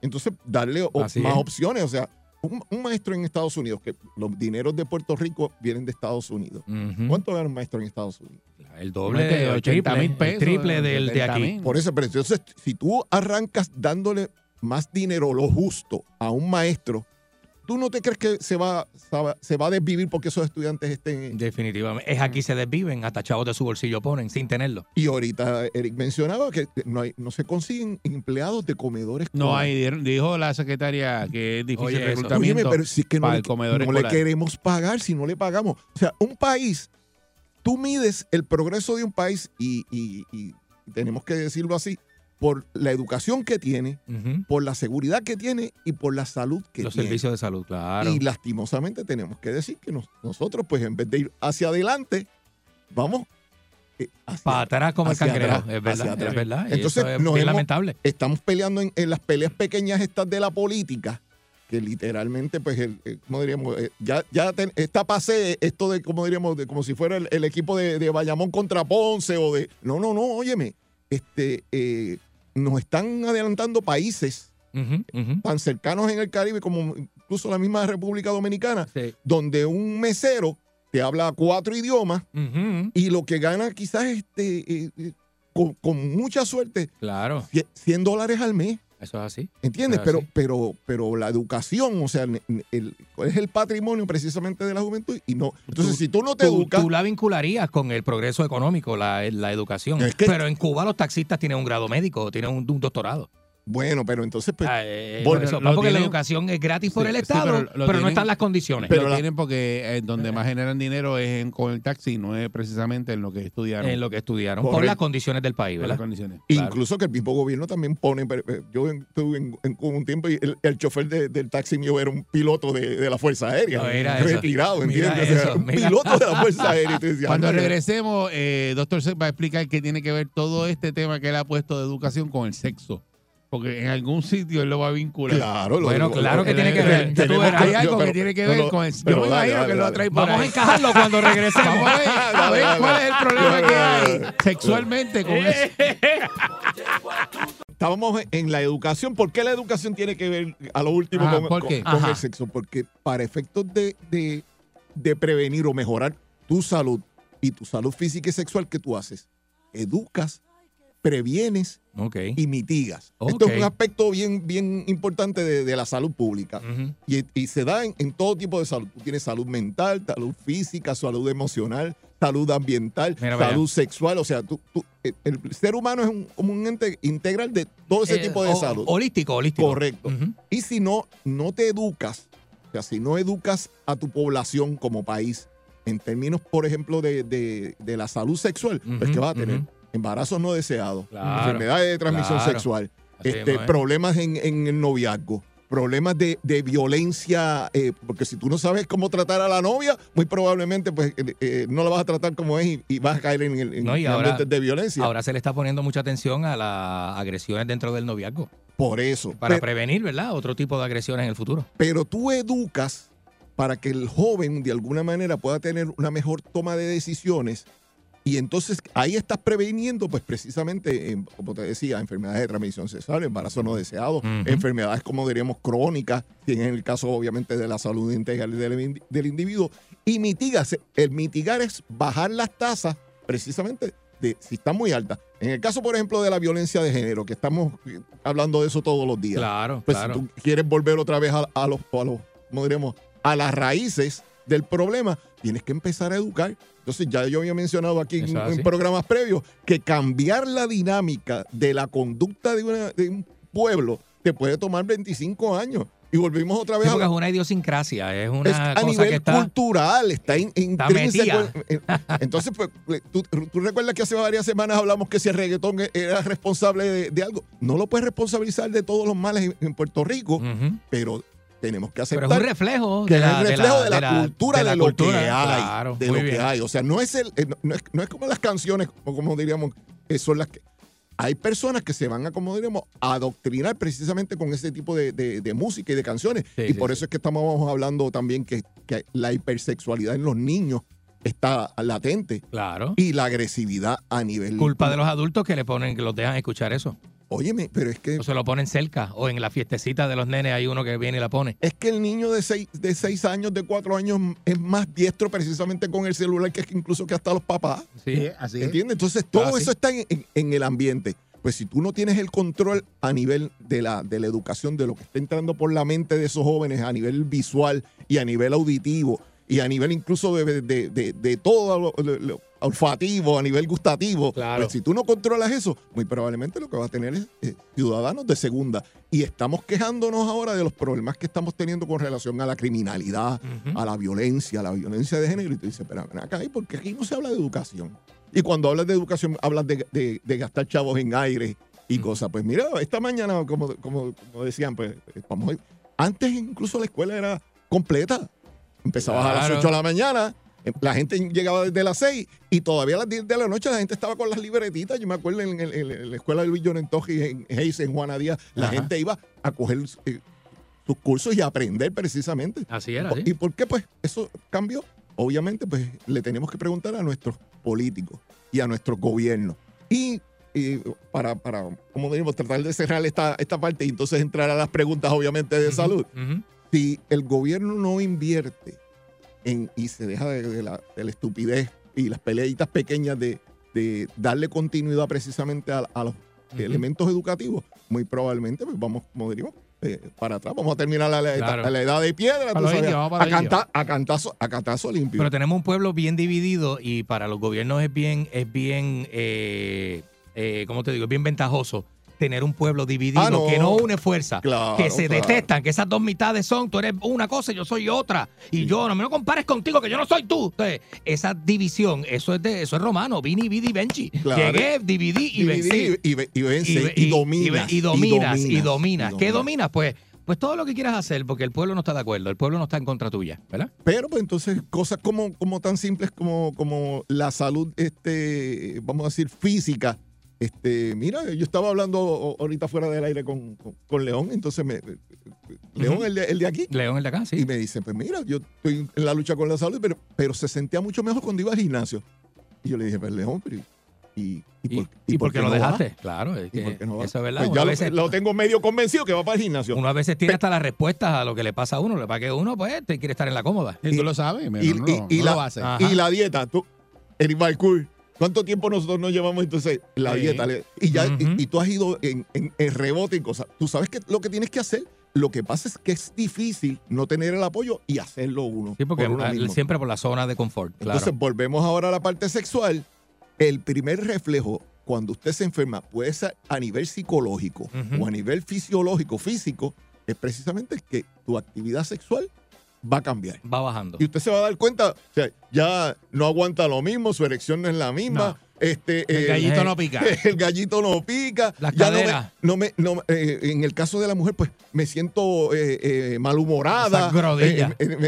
Entonces, darle más es. opciones. O sea, un, un maestro en Estados Unidos, que los dineros de Puerto Rico vienen de Estados Unidos. ¿Cuánto gana un maestro en Estados Unidos? El doble, el 80 triple, mil el pesos, triple del de 70 aquí. Por eso, pero entonces, si tú arrancas dándole más dinero, lo justo, a un maestro, ¿tú no te crees que se va, se va- a desvivir porque esos estudiantes estén... Definitivamente. Es aquí se desviven, hasta chavos de su bolsillo ponen, sin tenerlo. Y ahorita Eric mencionaba que no, hay, no se consiguen empleados de comedores. No hay, dijo la secretaria que es difícil Oye, el reclutamiento Óyeme, pero si es que no, para le, el comedor no le queremos pagar si no le pagamos. O sea, un país, tú mides el progreso de un país y, y- y tenemos que decirlo así, por la educación que tiene, por la seguridad que tiene y por la salud que Los tiene. servicios de salud, claro. Y lastimosamente tenemos que decir que nos- nosotros, pues en vez de ir hacia adelante, vamos eh, hacia, Para atrás como el cangrejo. atrás, es verdad, es verdad. Entonces, es nos bien hemos- lamentable. estamos peleando en, en las peleas pequeñas estas de la política, que literalmente, pues, el, el- ¿cómo diríamos? Eh, ya, ya ten- está pase esto de, como diríamos, de, como si fuera el, el equipo de, de Bayamón contra Ponce o de... No, no, no, óyeme, este, eh, nos están adelantando países tan cercanos en el Caribe como incluso la misma República Dominicana, Sí. donde un mesero te habla cuatro idiomas y lo que gana quizás este, eh, eh, con, con mucha suerte, Claro, cie- 100 dólares al mes. Eso es así. ¿Entiendes? Pero, pero, pero la educación, o sea, el, el- es el patrimonio precisamente de la juventud y no. Entonces, si tú no te Tú, educas, tú la vincularías con el progreso económico, la, la educación. Es que- Pero en Cuba los taxistas tienen un grado médico, tienen un, un doctorado. Bueno, pero entonces, pues, Ah, eh, Bueno, por eso, lo porque la tienen- educación es gratis por Sí, el sí, Estado, pero pero, lo no tienen- están las condiciones. Pero lo la- tienen porque eh, donde más generan dinero es en- con el taxi, no es precisamente en lo que estudiaron. en lo que estudiaron, por las condiciones del país, por las ¿verdad? condiciones. claro. incluso que el mismo gobierno también pone. pero, eh, Yo estuve en, un tiempo y el, el chofer de- del taxi mío era un piloto de, de la Fuerza Aérea. No, era eso. retirado, Mira ¿entiendes? O sea, eso, un mira. piloto de la Fuerza Aérea. Decías, Cuando "Ándale". regresemos, eh, doctor Seth va a explicar qué tiene que ver todo este tema que él ha puesto de educación con el sexo. Porque en algún sitio él lo va a vincular. Claro, lo- Bueno, lo- claro lo- que tiene que ver. Ya tú tenemos verás, hay que- algo pero- que tiene que ver con el. Yo me imagino que lo dale. trae por Vamos a ahí. encajarlo cuando regresemos. Vamos a ver, a ver cuál es el problema que hay sexualmente con eso. Estábamos en la educación. ¿Por qué la educación tiene que ver a lo último Ajá, con, ¿por con- qué? con Ajá. el sexo? Porque para efectos de, de- de prevenir o mejorar tu salud y tu salud física y sexual, ¿qué tú haces? Educas, previenes y mitigas. Esto es un aspecto bien, bien importante de, de la salud pública. Y, y se da en, en todo tipo de salud. Tú tienes salud mental, salud física, salud emocional, salud ambiental, Mira, vaya. salud sexual. O sea, tú, tú- el, ser humano es un, como un ente integral de todo ese Eh, tipo de o- salud. Holístico, holístico. Correcto. Y si no, no te educas, o sea, si no educas a tu población como país, en términos, por ejemplo, de, de- de la salud sexual, pues Ujú, que vas a tener. Embarazos no deseados, Claro, enfermedades de transmisión claro. sexual, Así este, es. problemas en, en el noviazgo, problemas de, de violencia, eh, porque si tú no sabes cómo tratar a la novia, muy probablemente pues eh, eh, no la vas a tratar como es y, y vas a caer en, el- en No, y ahora- ambientes de violencia. Ahora se le está poniendo mucha atención a las agresiones dentro del noviazgo. por eso. Para Pero- prevenir, ¿verdad? Otro tipo de agresiones en el futuro. pero tú educas para que el joven de alguna manera pueda tener una mejor toma de decisiones y entonces ahí estás previniendo pues precisamente, eh, como te decía, enfermedades de transmisión sexual, embarazo no deseado, enfermedades como diríamos crónicas, en el caso obviamente de la salud integral del, del individuo, y mitigas, el mitigar es bajar las tasas precisamente de si están muy altas. En el caso, por ejemplo, de la violencia de género, que estamos eh, hablando de eso todos los días. Claro, Pues claro. si tú quieres volver otra vez a, a los, a los, ¿cómo diremos? A las raíces del problema, tienes que empezar a educar. Entonces, ya yo había mencionado aquí en, programas previos que cambiar la dinámica de la conducta de, una- de un pueblo te puede tomar 25 años. Y volvimos otra vez Sí, a es una idiosincrasia, es una es a cosa nivel que está... cultural, está in- intrínseco. metida. Entonces, pues, ¿tú, tú recuerdas que hace varias semanas hablamos que si el reggaetón e- era responsable de, de algo. No lo puedes responsabilizar de todos los males en, en Puerto Rico, pero tenemos que Pero aceptar es un reflejo que de es el reflejo de la, cultura de, la lo cultura, que hay. claro, de lo que hay. O sea, no es, el, eh, no, es, no es como las canciones, o como diríamos, que son las que. Hay personas que se van a, como diríamos, a adoctrinar precisamente con ese tipo de, de- música y de canciones. Sí, y sí, por sí. eso es que estamos hablando también que, que la hipersexualidad en los niños está latente. Claro. Y la agresividad a nivel. Culpa de los adultos que le ponen, que los dejan escuchar eso. Óyeme, pero es que. O se lo ponen cerca, o en la fiestecita de los nenes hay uno que viene y la pone. Es que el niño de seis, de seis años, de cuatro años, es más diestro precisamente con el celular que incluso que hasta los papás. Sí, así es. ¿Entiendes? Entonces, todo eso está en, en- en el ambiente. Pues si tú no tienes el control a nivel de la, de la educación, de lo que está entrando por la mente de esos jóvenes, a nivel visual y a nivel auditivo, y a nivel incluso de, de- de- de todo lo olfativo, a nivel gustativo, Claro. pues si tú no controlas eso, muy probablemente lo que vas a tener es eh, ciudadanos de segunda. Y estamos quejándonos ahora de los problemas que estamos teniendo con relación a la criminalidad, a la violencia, a la violencia de género. Y tú dices, pero ven acá, ¿y por qué aquí no se habla de educación? Y cuando hablas de educación, hablas de, de- de gastar chavos en aire y cosas. Pues mira, esta mañana, como, como, como decían, pues vamos a ir- Antes incluso la escuela era completa. Empezabas a las Claro. 8 de la mañana, eh, la gente llegaba desde las 6 y todavía a las 10 de la noche la gente estaba con las libretitas. Yo me acuerdo en, el- en- en la escuela del Villón en Toji, en Hayes, en Juana Díaz, la Ajá. gente iba a coger eh, sus cursos y a aprender precisamente. Así era, sí. ¿Y por qué pues eso cambió? Obviamente pues le tenemos que preguntar a nuestros políticos y a nuestros gobiernos. Y, y para, para, como diríamos, tratar de cerrar esta, esta parte y entonces entrar a las preguntas obviamente de salud. Si el gobierno no invierte en, y se deja de, de la, de la estupidez y las peleitas pequeñas de, de darle continuidad precisamente a, a los elementos educativos, muy probablemente pues vamos, como diríamos, eh, para atrás. Vamos a terminar a la, Claro. a la edad de piedra, tú sabes, para a, los cantar, a, cantazo, a cantazo limpio. Pero tenemos un pueblo bien dividido y para los gobiernos es bien, es bien, eh, eh, ¿cómo te digo? Es bien ventajoso tener un pueblo dividido Ah, no. que no une fuerza, Claro, que se claro. detestan, que esas dos mitades son, tú eres una cosa y yo soy otra, y yo no me lo compares contigo que yo no soy tú. Entonces, esa división, eso es de, eso es romano, vini, vidi. Claro. Llegué, dividí y vencí. Y, ve- y vence y, ve- dominas. y dominas, y dominas. dominas. ¿Qué dominas? Pues, pues todo lo que quieras hacer, porque el pueblo no está de acuerdo, el pueblo no está en contra tuya, ¿verdad? Pero pues entonces cosas como, como tan simples como, como la salud, este, vamos a decir, física, este, mira, yo estaba hablando ahorita fuera del aire con, con- con León, entonces me, León, Ujú. el, de, el de aquí. León, el de acá, sí. Y me dice, pues mira, yo estoy en la lucha con la salud, pero, pero se sentía mucho mejor cuando iba al gimnasio. Y yo le dije, pues León, pero ¿y, y, por, ¿Y por qué lo no va? dejaste? Claro, es ¿Y que no eso es verdad. Pues ya lo, veces- lo tengo medio convencido que va para el gimnasio. Uno a veces tiene hasta las respuestas a lo que le pasa a uno. Lo que pasa es que uno, pues, te quiere estar en la cómoda. Y tú lo sabes, y, no, y- lo- y no la, lo hace. y la dieta, tú, el Balcour, ¿cuánto tiempo nosotros nos llevamos entonces la Sí. dieta? Y ya y- tú has ido en, en- en rebote y cosas. Tú sabes que lo que tienes que hacer, lo que pasa es que es difícil no tener el apoyo y hacerlo uno. Sí, porque por uno ah, mismo. siempre por la zona de confort. Claro. Entonces volvemos ahora a la parte sexual. El primer reflejo cuando usted se enferma puede ser a nivel psicológico o a nivel fisiológico, físico, es precisamente que tu actividad sexual va a cambiar. Va bajando. Y usted se va a dar cuenta, o sea, ya no aguanta lo mismo, su erección no es la misma. Este, El eh, gallito eh, no pica. el gallito no pica. Las ya no me- caderas. no me, no eh, en el caso de la mujer, pues me siento eh, malhumorada.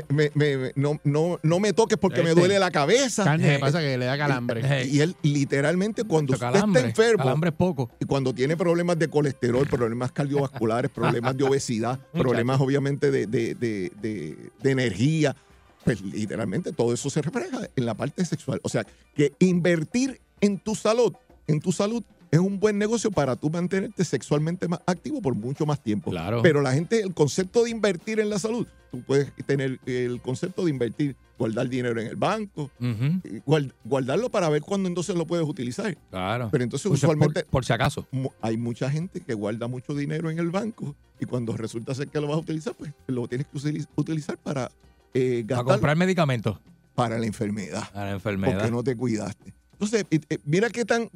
Me- me- no, no, no me toques porque me Este, duele la cabeza. Carne, ¿qué pasa? Que le da calambre. Y él literalmente cuando Mucho usted calambre. está enfermo Calambre es poco. y cuando tiene problemas de colesterol, problemas cardiovasculares, problemas de obesidad, problemas obviamente de, de- de- de- de energía, pues literalmente todo eso se refleja en la parte sexual. O sea, que invertir en tu salud, en tu salud, es un buen negocio para tú mantenerte sexualmente más activo por mucho más tiempo. Claro. Pero la gente, el concepto de invertir en la salud, tú puedes tener el concepto de invertir, guardar dinero en el banco, guard- guardarlo para ver cuándo entonces lo puedes utilizar. Claro. Pero entonces Por si- por- usualmente por si acaso. hay mucha gente que guarda mucho dinero en el banco y cuando resulta ser que lo vas a utilizar, pues lo tienes que utili- utilizar para eh, Para comprar medicamentos. para la enfermedad, A la enfermedad. porque no te cuidaste. Entonces, eh, mira qué tan,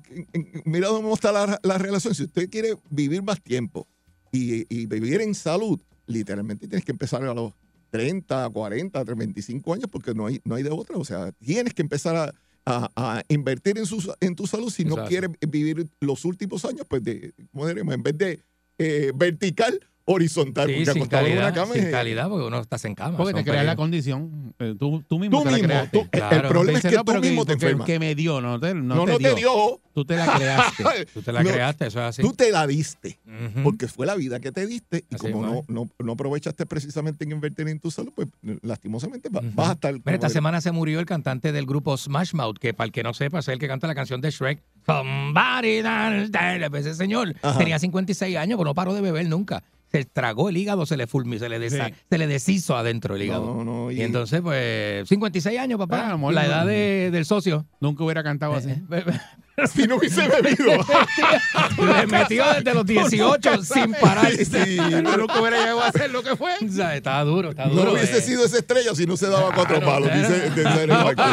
mira cómo está la, la relación. Si usted quiere vivir más tiempo y, y vivir en salud, literalmente tienes que empezar a los 30, 40, 25 años porque no hay, no hay de otra. O sea, tienes que empezar a, a- a invertir en, su, en tu salud si no quieres vivir los últimos años, pues de, ¿cómo diríamos? en vez de eh, vertical, horizontal. Sí, porque sin acostado en calidad, una cama sin es- calidad, porque uno está en cama. Porque te creas la condición. Eh, Tú, tú mismo Tú te mismo, tú- el- Claro. el problema es que no, tú que- mismo te enfermas. que me dio, no te, no no, te no dio. te dio. Tú te la creaste. Tú te la No, creaste, eso es así. Tú te la diste. Porque fue la vida que te diste y Así como no, no, no aprovechaste precisamente en invertir en tu salud, pues lastimosamente va- Ujú. vas a estar... Mira, esta semana se murió el cantante del grupo Smash Mouth, que para el que no sepa, es el que canta la canción de Shrek. Somebody. Pues ese señor Ajá. tenía 56 años, pero no paró de beber nunca. Se tragó el hígado, se le fulmi, se le, desa- Sí. se le deshizo adentro el hígado. No, no, y, y- entonces, pues, 56 años, papá. Ah, amor, la edad de- del socio. Nunca hubiera cantado así. Si no hubiese bebido. le metió desde los 18 sin parar. Sí, Pero nunca hubiera llegado a hacer lo que fue. O sea, estaba duro, estaba duro. no hubiese eh. sido esa estrella si no se daba cuatro Claro, palos. Dice.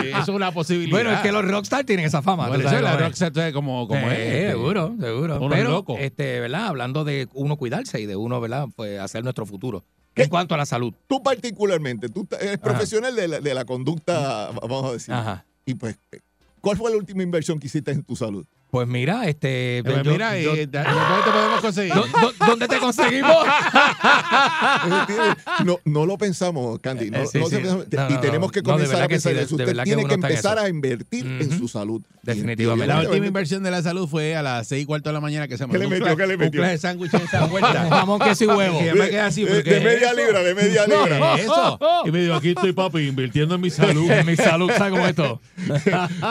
Eso es una posibilidad. Bueno, es que los rockstar tienen esa fama. Por tú eso sabes la cómo es. rockstar entonces, como, como es. este, seguro, seguro. uno es Pero, loco. este, ¿verdad? Hablando de uno cuidarse y de uno, ¿verdad? Pues hacer nuestro futuro. En cuanto a la salud. Tú particularmente, tú eres profesional de la, de la conducta, vamos a decir. Ajá. Y pues, ¿cuál fue la última inversión que hiciste en tu salud? Pues mira, este. Pues yo- mira, yo- eh, da- ¿dónde te podemos conseguir? ¿Dó- dó- ¿Dónde te conseguimos? no, no lo pensamos, Candy. No, Eh, sí, no sí. pensamos- No, y tenemos que comenzar a que sí, pensar de- en eso. Usted que tiene que en empezar a invertir en Ujú. su salud. Definitivamente. La última inversión de la salud fue a las seis y cuarto de la mañana que se ¿Qué le mandó un metió? ¿Qué le un metió? clase de sándwich en esa vuelta. Jamón, queso y huevo. Que me quedé así, de, ¿pero qué de es media eso? libra, de media ¿Qué libra. es eso? Y me dijo, aquí estoy, papi, invirtiendo en mi salud. En mi salud, ¿sabes cómo es esto?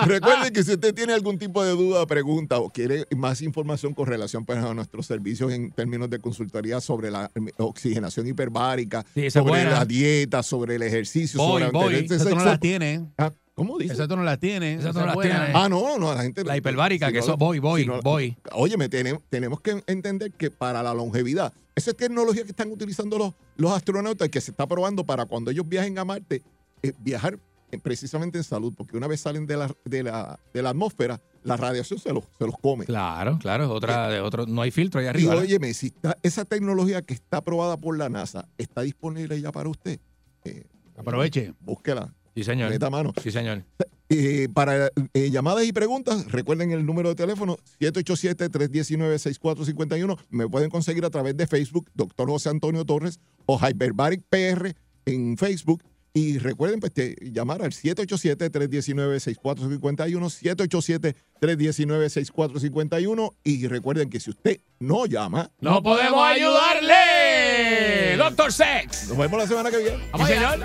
Recuerden que si usted tiene algún tipo de duda, pregunta o quiere más información con relación pues, a nuestros servicios en términos de consultoría sobre la eh, oxigenación hiperbárica, Sí, sobre buena. la dieta, sobre el ejercicio, Voy, sobre voy. Esas tú no las tienes. Ah, ¿Cómo dice? Tú no tienes. Esa no las es buena. tienes. Ah, no, no, la gente. La hiperbárica, que no eso voy, voy, si no- voy. Óyeme, tenemos, tenemos que entender que para la longevidad, esa es tecnología que están utilizando los, los astronautas y que se está probando para cuando ellos viajen a Marte, eh, viajar eh, precisamente en salud, porque una vez salen de la, de la, de la atmósfera, la radiación se los, se los come. Claro, claro, es otra, de otro, no hay filtro ahí Y arriba. ¿verdad? óyeme, si está- esa tecnología que está aprobada por la NASA está disponible ya para usted, eh, Aproveche. búsquela, Sí, señor. meta mano. Sí, señor. Eh, para eh, llamadas y preguntas, recuerden el número de teléfono 787-319-6451. Me pueden conseguir a través de Facebook, Doctor José Antonio Torres o Hyperbaric PR en Facebook. Y recuerden pues, te- llamar al 787-319-6451, 787-319-6451. Y recuerden que si usted no llama, ¡No podemos ayudarle! ¡Doctor Sex! nos vemos la semana que viene. Sí, señor.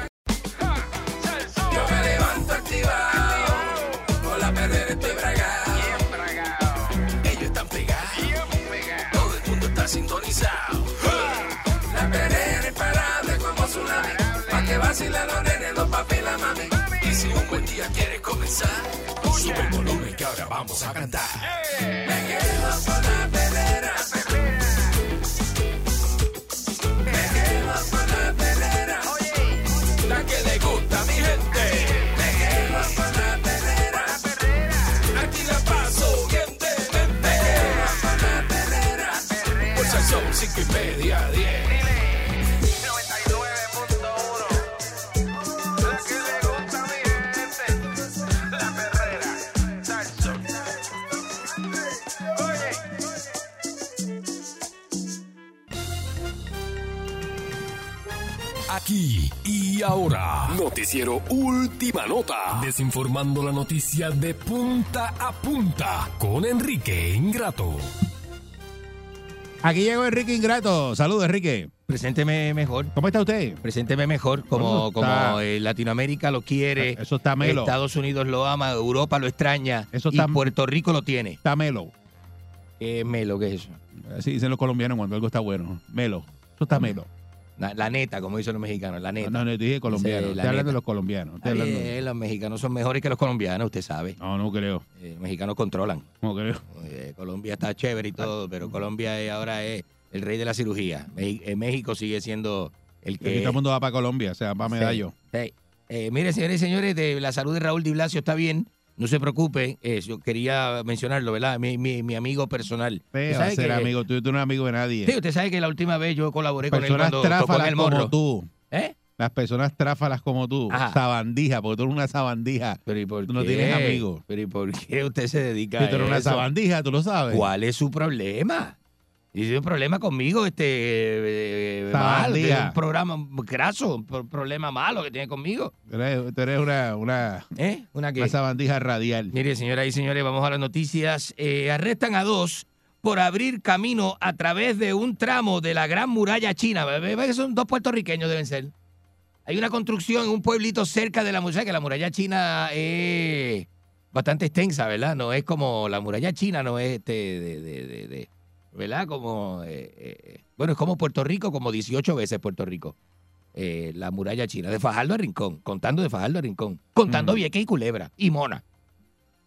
Yo me levanto activado, con la perrera estoy bragado. Ellos están pegados, todo el mundo está sintonizado. Vacilan los nenes, los papi y la mami. Y si un buen día quieres comenzar, sube el volumen que ahora vamos a cantar. Me quedo con la y ahora, noticiero Última Nota, desinformando la noticia de punta a punta con Enrique Ingrato. Aquí llegó Enrique Ingrato. Saludos, Enrique. Presénteme mejor. ¿Cómo está usted? Presénteme mejor, como, como eh, Latinoamérica lo quiere. Eso está melo. Estados Unidos lo ama, Europa lo extraña. Eso y está- Puerto Rico lo tiene. Está melo. ¿Qué es melo? ¿Qué es eso? Así dicen los colombianos cuando algo está bueno. Melo. Eso está melo. La, la neta, como dicen los mexicanos, la neta. No, no, dije colombiano. Sí, la Estoy hablando neta. de los colombianos. Hablando- los mexicanos son mejores que los colombianos, usted sabe. No, no creo. Eh, los mexicanos controlan. No creo. Eh, Colombia está chévere y todo, pero Colombia ahora es el rey de la cirugía. Eh, México sigue siendo el que... todo el mundo va para Colombia, o sea, para Medallo. Sí. Eh, mire, señores y señores, de la salud de Raúl Di Blasio está bien. No se preocupe, eh, yo quería mencionarlo, ¿verdad? Mi, mi, mi amigo personal. Usted sabe ser que- amigo tuyo, tú no eres amigo de nadie. Sí, usted sabe que la última vez yo colaboré con él cuando tocó en el morro. como tú. ¿Eh? Las personas tráfalas como tú. Ajá. Sabandija, porque tú eres una sabandija. Pero ¿y por Tú no qué? tienes amigos. Pero ¿y por qué usted se dedica Si a tú eres una sabandija, tú lo sabes. ¿Cuál es su problema? Y hay un problema conmigo, este eh, mal, tiene un programa graso, un pro- problema malo que tiene conmigo. Tú eres, tú eres una, una, ¿Eh? ¿Una qué? una sabandija radial. Mire, señoras y señores, vamos a las noticias. Eh, arrestan a dos por abrir camino a través de un tramo de la Gran Muralla China. Ve que son dos puertorriqueños, deben ser. Hay una construcción en un pueblito cerca de la muralla, que la muralla china es bastante extensa, ¿verdad? No es como la muralla china, no es este de, de- de- de- ¿verdad? Como, eh, eh, bueno, es como Puerto Rico, como 18 veces Puerto Rico. Eh, la muralla china, de Fajardo a Rincón, contando de Fajardo a Rincón, contando Mm. Vieques y Culebra y Mona.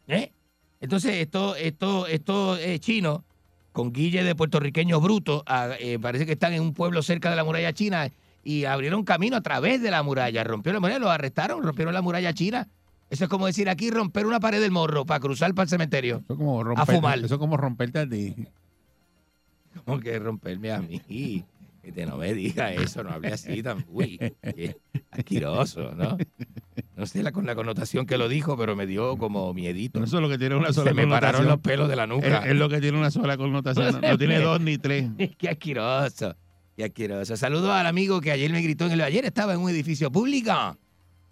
¿Eh? Entonces, esto, esto, esto es chino, con guille de puertorriqueños brutos, eh, parece que están en un pueblo cerca de la muralla china y abrieron camino a través de la muralla. Rompieron la muralla, los arrestaron, rompieron la muralla china. Eso es como decir aquí romper una pared del morro para cruzar para el cementerio. Eso es como A romper, fumar. Eso es como romperte a ti. ¿Cómo que romperme a mí? Este, no me diga eso, no hable así tan. Uy, qué asqueroso, ¿no? No sé la, con la connotación que lo dijo, pero me dio como miedito. Eso es lo que tiene una sola Se me pararon los pelos de la nuca. Es, es lo que tiene una sola connotación. No, no tiene dos ni tres. Qué asqueroso. Qué asqueroso. Saludos al amigo que ayer me gritó en el. Ayer estaba en un edificio público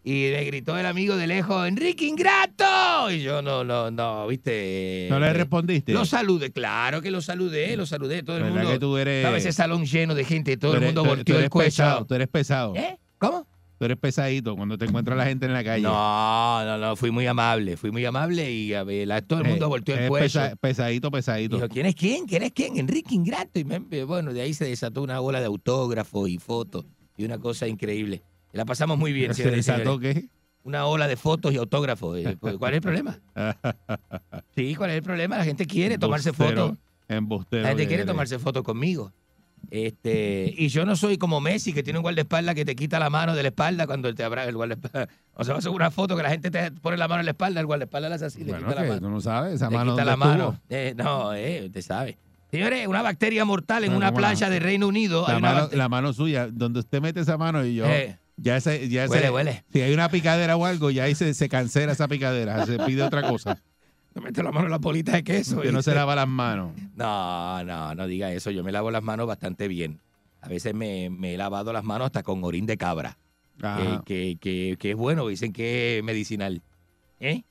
y me gritó el amigo de lejos, Enrique Ingrato. Y yo no, no, no, viste. ¿No le Eh, respondiste? Lo saludé, claro que lo saludé, lo saludé. Todo el ¿Verdad mundo. que tú eres- Estaba ese salón lleno de gente, todo el mundo volteó eres el cuello. pesado, Tú eres pesado. ¿Eh? ¿Cómo? Tú eres pesadito cuando te encuentras la gente en la calle. No, no, no, fui muy amable, fui muy amable y a ver, la- todo el mundo Eh, volteó el cuello. pesa- pesadito, pesadito. Dijo, ¿quién es quién? ¿Quién es quién? Enrique Ingrato. Y me- bueno, de ahí se desató una ola de autógrafos y fotos y una cosa increíble. La pasamos muy bien, ¿Se desató qué? Una ola de fotos y autógrafos. Eh, ¿Cuál es el problema? Sí, ¿cuál es el problema? La gente quiere tomarse fotos. La gente quiere tomarse fotos conmigo. Este, y yo no soy como Messi, que tiene un guardaespaldas que te quita la mano de la espalda cuando él te abraza el guardaespaldas. O sea, va a hacer una foto que la gente te pone la mano en la espalda, el guardaespaldas la hace así, le Bueno, quita la mano. tú no sabes, esa Le mano quita ¿dónde la mano. Eh, no, eh, usted sabe. Señores, una bacteria mortal en No, una ¿cómo la- playa de Reino Unido. hay La una mano, la mano suya, donde usted mete esa mano y yo. Eh. Ya ese, ya ese- Huele, huele. Si hay una picadera o algo, ya ahí se, se cancela esa picadera. Se pide otra cosa. Me meto la mano en la bolita de queso. Usted no se lava las manos. No, no, no diga eso. Yo me lavo las manos bastante bien. A veces me, me he lavado las manos hasta con orín de cabra. Eh, que, que- que es bueno, dicen que es medicinal. ¿Eh?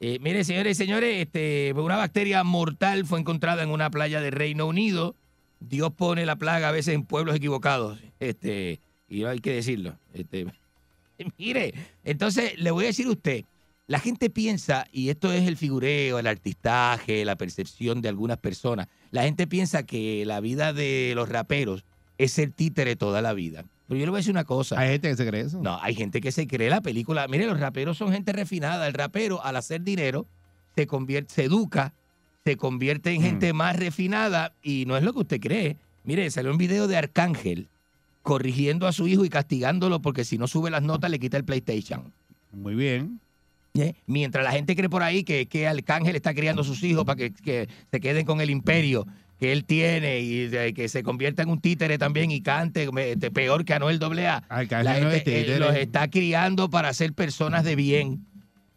Eh, mire, señores y señores, este, una bacteria mortal fue encontrada en una playa de Reino Unido. Dios pone la plaga a veces en pueblos equivocados. Este, y hay que decirlo. Este, mire, entonces le voy a decir a usted, la gente piensa, y esto es el figureo, el artistaje, la percepción de algunas personas, la gente piensa que la vida de los raperos es ser títere toda la vida. Pero yo le voy a decir una cosa. Hay gente que se cree eso. No, hay gente que se cree la película. Mire, los raperos son gente refinada. El rapero, al hacer dinero, se convierte, se educa, se convierte en gente más refinada y no es lo que usted cree. Mire, salió un video de Arcángel corrigiendo a su hijo y castigándolo porque si no sube las notas le quita el PlayStation. Muy bien. ¿Eh? Mientras la gente cree por ahí que, que Arcángel está criando a sus hijos para que, que se queden con el imperio que él tiene y de- que se convierta en un títere también y cante de- peor que Anuel AA. Arcángel La no es gente, eh, títere. los está criando para ser personas de bien.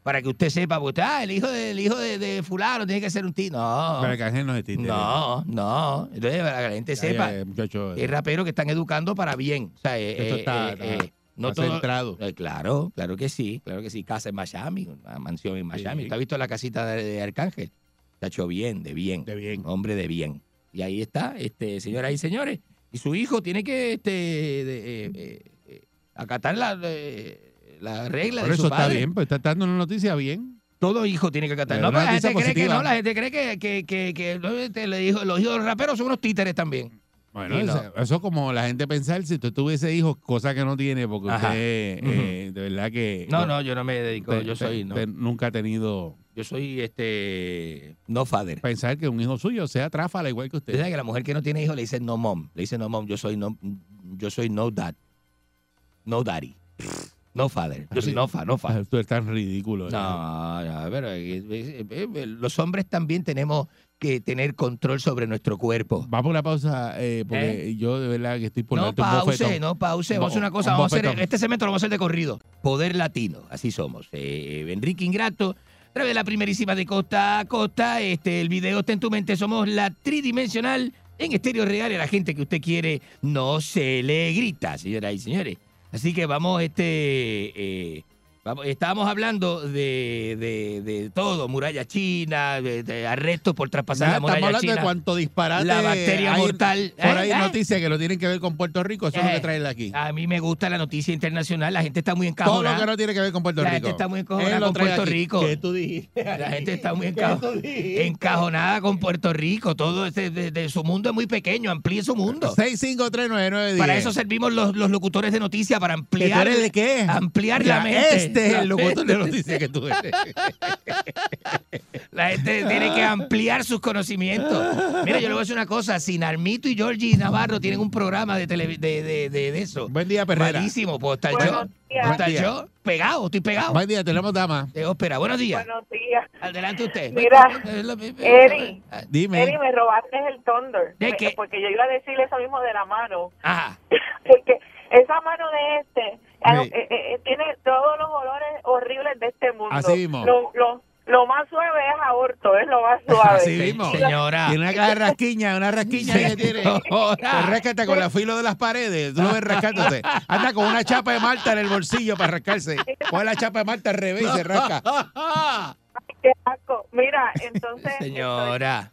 Para que usted sepa, porque usted, ah, el hijo de, el hijo de, de fulano tiene que ser un tío. No. Pero Arcángel no es títere. No, no. Entonces, para que la gente sepa, ya, muchacho. es rapero que están educando para bien. O sea, eh, Esto eh, está- eh, está- eh, no todo- centrado. Eh, claro, claro que sí, claro que sí. Casa en Miami, una mansión en Miami. ¿Usted ha visto la casita de, de Arcángel? Está hecho bien, de bien. De bien. Hombre de bien. Y ahí está, este, señoras y señores. Y su hijo tiene que este, de- eh, eh, eh, acatar la, eh, la regla Por de eso su está padre. bien, pues está dando una noticia bien. Todo hijo tiene que acatar. No, pero la gente cree que no, la gente cree que, que, que, que, este, le dijo- los hijos de los raperos son unos títeres también. Bueno, no. eso, eso como la gente pensar si usted tuviese hijos, cosa que no tiene, porque Ajá. usted eh, de verdad que... No, no, yo no me dedico, yo soy, no. nunca ha tenido Yo soy este no father. pensar que un hijo suyo sea tráfala igual que Usted que la mujer que no tiene hijos le dice no mom. Le dice no mom, yo soy no, yo soy no dad. No daddy. No father. Yo soy no fa, no fa. Tú eres tan ridículo. No, no, pero eh, eh, eh, los hombres también tenemos que tener control sobre nuestro cuerpo. Vamos a una pausa, eh, porque yo de verdad que estoy por No pause, no pause. Vamos a hacer una cosa. un Vamos a hacer, este segmento lo vamos a hacer de corrido. Poder latino, así somos. Eh, Enrique Ingrato, a través de la primerísima de costa a costa. Este, el video está en tu mente. Somos la tridimensional en estéreo real. Y a la gente que usted quiere no se le grita, señoras y señores. Así que vamos, este. eh, estábamos hablando de, de, de todo, muralla china, de, de arrestos por traspasar la muralla estamos hablando china. de cuánto disparate. La bacteria hay- mortal. Por ahí ¿Eh? ¿Eh? noticias que lo tienen que ver con Puerto Rico. Eso es lo que Eh, traen aquí. A mí me gusta la noticia internacional. La gente está muy Todo encajonada. lo que no tiene que ver con Puerto la Rico. gente está muy encajonada con Puerto aquí. Rico. ¿Qué tú dijiste? La gente está muy ¿Qué encajo- tú dijiste? encajonada con Puerto Rico. Todo ese, de, de su mundo es muy pequeño. Amplíe su mundo. 6539910. Para eso servimos los, los locutores de noticias, para ¿Que tú ampliar, eres de qué? ampliar Mira, la mente. Este es La el locutor de noticias que tú eres. La gente tiene que ampliar sus conocimientos. Mira, yo le voy a decir una cosa. Si Narmito y Georgie Navarro tienen un programa de, tele- de, de, de, de eso. Buen día, Perrera. Malísimo. Puedo estar yo. Buenos días. Puedo estar yo pegado. Estoy pegado. Buen día, tenemos dama. De ópera. Buenos días. Buenos días. Adelante usted. Mira, Eh, eh, Eddie, Dime. Eddie, me robaste el thunder. ¿De qué? Porque yo iba a decir eso mismo de la mano. Ajá. Porque esa mano de este Sí. eh, eh, tiene todos los olores horribles de este mundo. Así mismo. Lo, lo, lo más suave es aborto, es lo más suave. Así mismo. Señora. Tiene una caja de rasquiña, una rasquiña que tiene. Señora. Te rascate con la filo de las paredes. Tú lo ves rascándose. Anda con una chapa de Malta en el bolsillo para rascarse. Pone la chapa de Malta al revés y se rasca. Qué asco. Mira, entonces Señora.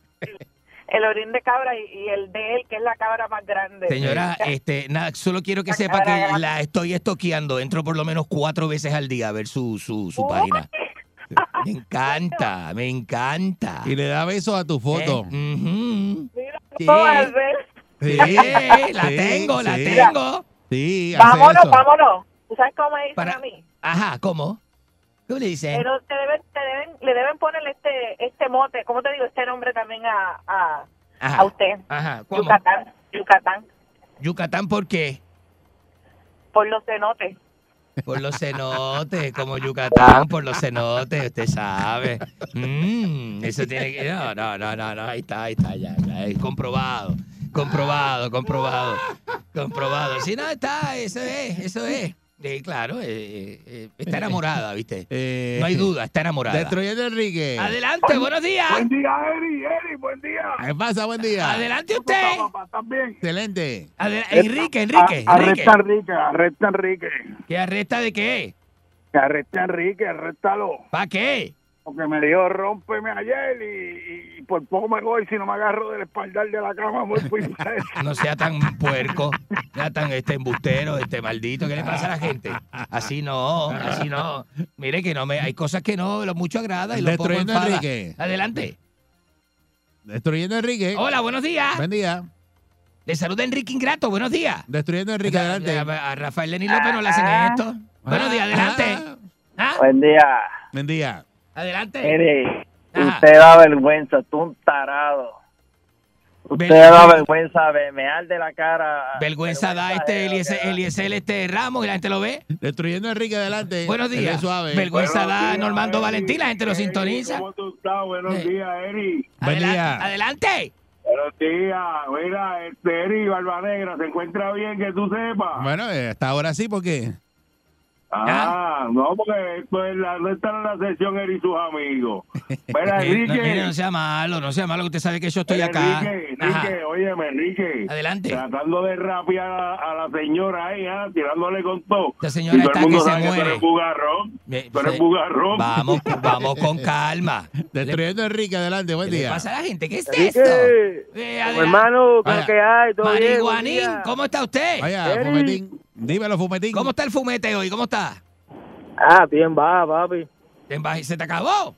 El orín de cabra y, y el de él, que es la cabra más grande. Señora, este, nada, solo quiero que sepa que la estoy estoqueando. Entro por lo menos cuatro veces al día a ver su, su, su página. Me encanta, me encanta. Y le da besos a tu foto. Eh, ujú. Mira, Sí. la sí, tengo, la tengo. Sí, Vámonos, eso. vámonos. ¿Tú sabes cómo me dicen Para- a mí? Ajá, ¿cómo? ¿Cómo le dicen? Pero te deben, te deben, le deben poner este, este mote, ¿cómo te digo? Este nombre también a, a, Ajá. a usted. Ajá, ¿cómo? Yucatán, Yucatán, Yucatán, ¿por qué? por los cenotes. Por los cenotes, como Yucatán, por los cenotes, usted sabe. Mm, eso tiene que. No, no, no, no, no, ahí está, ahí está, ya, ya, es comprobado. Comprobado, comprobado. Comprobado. Si no está, eso es, eso es. Sí, claro, eh, eh, eh, está enamorada, ¿viste? Eh, No hay duda, está enamorada. Destruyendo Enrique. Adelante, buenos días. Buen día, Eri, Eri, buen día. ¿Qué pasa? Buen día. Adelante usted. ¿Estás bien? Excelente. Adel- Enrique, Enrique, A- Enrique. Arresta a Enrique, arresta a Enrique. ¿Qué arresta de qué? Que arreste a Enrique, arréstalo. ¿Para qué? Porque me dijo, rómpeme ayer y, y por poco me voy si no me agarro del espaldar de la cama muy fuerte. No sea tan puerco, no sea tan este embustero, este maldito. ¿Qué le pasa a la gente? Así no, así no. Mire que no me, hay cosas que no lo mucho agrada y lo poco enfada. Enrique. Adelante. Destruyendo Enrique. Hola, buenos días. Buen día. Le saluda Enrique Ingrato, buenos días. Destruyendo Enrique, adelante. A, a Rafael Lenín López no le hacen esto. Buenos días, adelante. ¿Ah? Buen día. Buen día. Adelante. Mire, Ajá. usted da vergüenza, tú un tarado. Usted Ver- da vergüenza de mear de la cara. Vergüenza da este Eliezer, Eliezer este Ramos y la gente lo ve. Destruyendo Enrique, adelante. Buenos días. suave. Vergüenza Buenos da días, Normando Eri. Valentín, la gente lo sintoniza. ¿Cómo tú estás? Buenos Eh. días, Eri. Buen Adelante. día. Adelante. Buenos días. Mira, este Eri Barba Negra, ¿se encuentra bien que tú sepas? Bueno, eh, hasta ahora sí, porque Ah, no, porque esto es la, no está en la sesión Eri y sus amigos. Mira, Eh, no, Enrique. mire, no sea malo, no sea malo, que usted sabe que yo estoy acá. Enrique, Ajá. Enrique, óyeme, Enrique. Adelante. Tratando de rapear a, a la señora ahí, ¿ah? tirándole con todo. Esta señora Y todo está el mundo que se sabe tú muere. eres bugarrón. Me- Tú eres se- bugarrón. Vamos, vamos con calma. Destruyendo Enrique, adelante. Buen ¿Qué día. pasa a la gente? ¿Qué es Enrique, esto? Eh, hermano, ¿qué que hay? ¿Todo bien? Marihuanín, día. ¿cómo está usted? Vaya. Dímelo, Fumetín. ¿Cómo está el fumete hoy? ¿Cómo está? Ah, bien va, papi. ¿Te emba- ¿Se te acabó?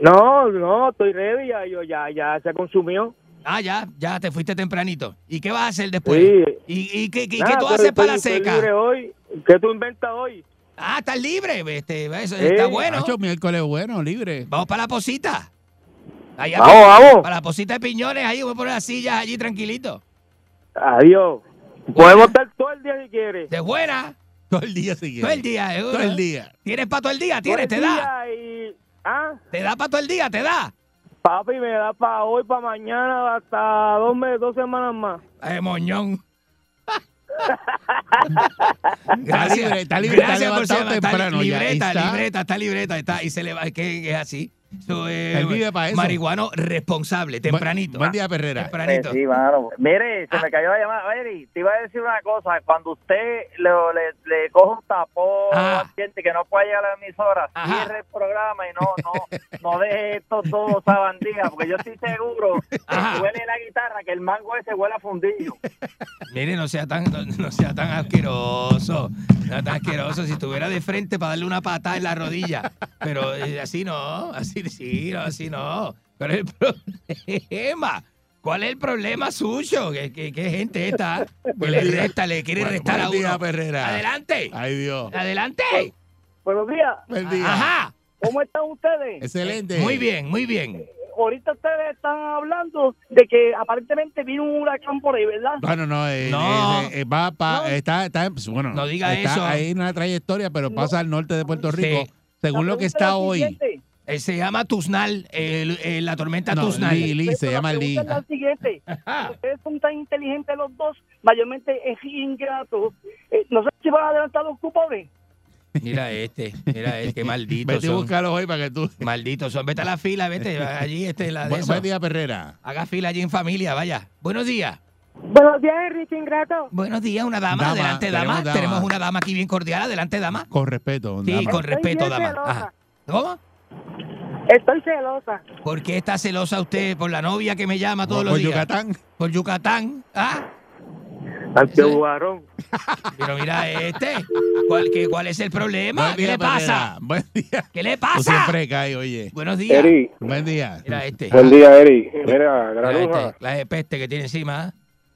No, no, estoy ready, ya, yo, ya, ya se consumió. Ah, ya, ya te fuiste tempranito. ¿Y qué vas a hacer después? Sí. ¿Y, y qué, qué- Nada, qué tú estoy- haces para la estoy seca? libre hoy. ¿Qué tú inventas hoy? Ah, estás libre. Este, eso Sí. está bueno. Nacho, miércoles bueno, libre. Vamos para la posita. Allá Vamos, vamos. Para la posita de piñones, ahí voy a poner las sillas allí tranquilito. Adiós. Podemos estar todo el día si quieres. De buena. Todo el día siguiente. Todo el día. Todo el día. ¿Tienes para todo el día? Todo ¿Tienes? el ¿Te da? y- Ah, ¿Te da para todo el día? ¿Te da? papi, me da para hoy, para mañana, hasta dos meses, dos semanas más. Eh, moñón. Está libre, está libre, está Gracias. Está temprano ya, libreta, está. libreta, está libreta, está y se le va, que es así. Eso es Él vive pa' eso. marihuano responsable, tempranito. Buen día, Perrera. Tempranito. Sí, mano. Mire, Ah. se me cayó la llamada. Eri, te iba a decir una cosa. Cuando usted le, le, le coge un tapón Ah. al cliente que no puede llegar a la emisora, Ajá. cierre el programa y no no no deje esto todo sabandija, porque yo estoy seguro Ajá. que huele la guitarra, que el mango ese huele a fundillo. Mire, no sea tan, no, no sea tan asqueroso. No sea tan asqueroso. Si estuviera de frente para darle una patada en la rodilla. Pero eh, así no, así sí, no, así no. ¿Cuál es el problema? ¿Cuál es el problema suyo? ¿Qué, qué, qué gente esta que le resta, le quiere restar a día, uno? Perrera. Adelante. Ay, Dios. Adelante. Buenos días. Buen día. Ajá. ¿Cómo están ustedes? Excelente. Muy bien, muy bien. Ahorita ustedes están hablando de que aparentemente vino un huracán por ahí, ¿verdad? Bueno, no, eh, No. eh, eh, va pa- está, está, bueno, No diga está eso. ahí una trayectoria, pero pasa al norte de Puerto Sí. Rico, según lo que está hoy. siguiente. Eh, se llama Tuznal, el- el- la tormenta No, Tuznal. Lee, Lee, se llama la Lee. la siguiente. Ustedes son tan inteligentes los dos, mayormente es ingrato. Eh, no sé si van a adelantar los cupones. Mira este, mira este, qué maldito Vete son. búscalo hoy para que tú. Malditos son. Vete a la fila, vete allí, este, la de Buen, eso. buen día, Perrera. Haga fila allí en familia, vaya. Buenos días. Buenos días, Enrique Ingrato. Buenos días, una dama. Dama, Adelante, tenemos dama. dama. Tenemos una dama aquí bien cordial. Adelante, dama. Con respeto. Sí, dama. con respeto, dama. Ajá. ¿Cómo? Estoy celosa. ¿Por qué está celosa usted por la novia que me llama todos Por los días? Yucatán. Por Yucatán. ¿Ah? Antibugarón. Pero mira este. ¿Cuál, qué, ¿Cuál es el problema? Buen ¿Qué día, le pasa? Buen día. ¿Qué le Tú pasa? siempre caes, oye. Buenos días. Eri, Buen día. Mira este. buen día, Eri. Mira, Mira granuja, este, la de peste que tiene encima. ¿ah?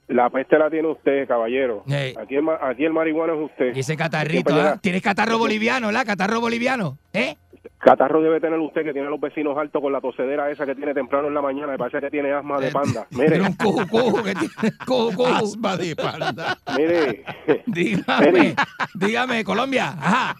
la peste la tiene usted, caballero. Aquí el, aquí el marihuano es usted. Y ese catarrito, ¿ah? ¿Tienes catarro boliviano, la? ¿Catarro boliviano? ¿Eh? Catarro debe tener usted que tiene a los vecinos altos con la tosedera esa que tiene temprano en la mañana. Me parece que tiene asma de panda. Mire, Tiene un cuju, cuju que tiene. Asma de panda. mire. Dígame, dígame, Colombia. Ajá.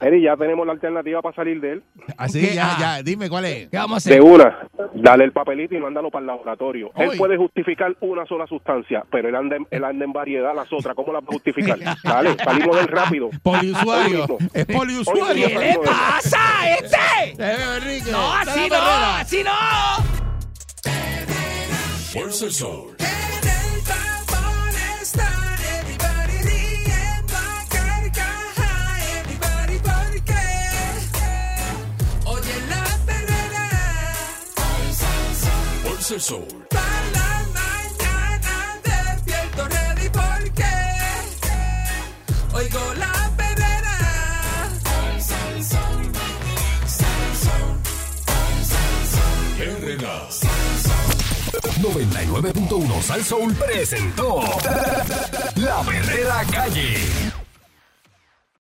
Eri, ya tenemos la alternativa para salir de él. Así, ¿Qué? ya, Ah. ya, dime cuál es. ¿Qué vamos a hacer? De una, dale el papelito y mándalo para el laboratorio. Oy. Él puede justificar una sola sustancia, pero él anda, en- él anda en variedad las otras. ¿Cómo las va a justificar? Dale, salimos del rápido. Poliusuario. Es poliusuario. ¿Qué le pasa a este? No, así la no, así no. Fuerza el sol. Sol. para la mañana despierto ready porque oigo la perrera. Herrera. 99.1 Sal Soul presentó La Verdadera Calle.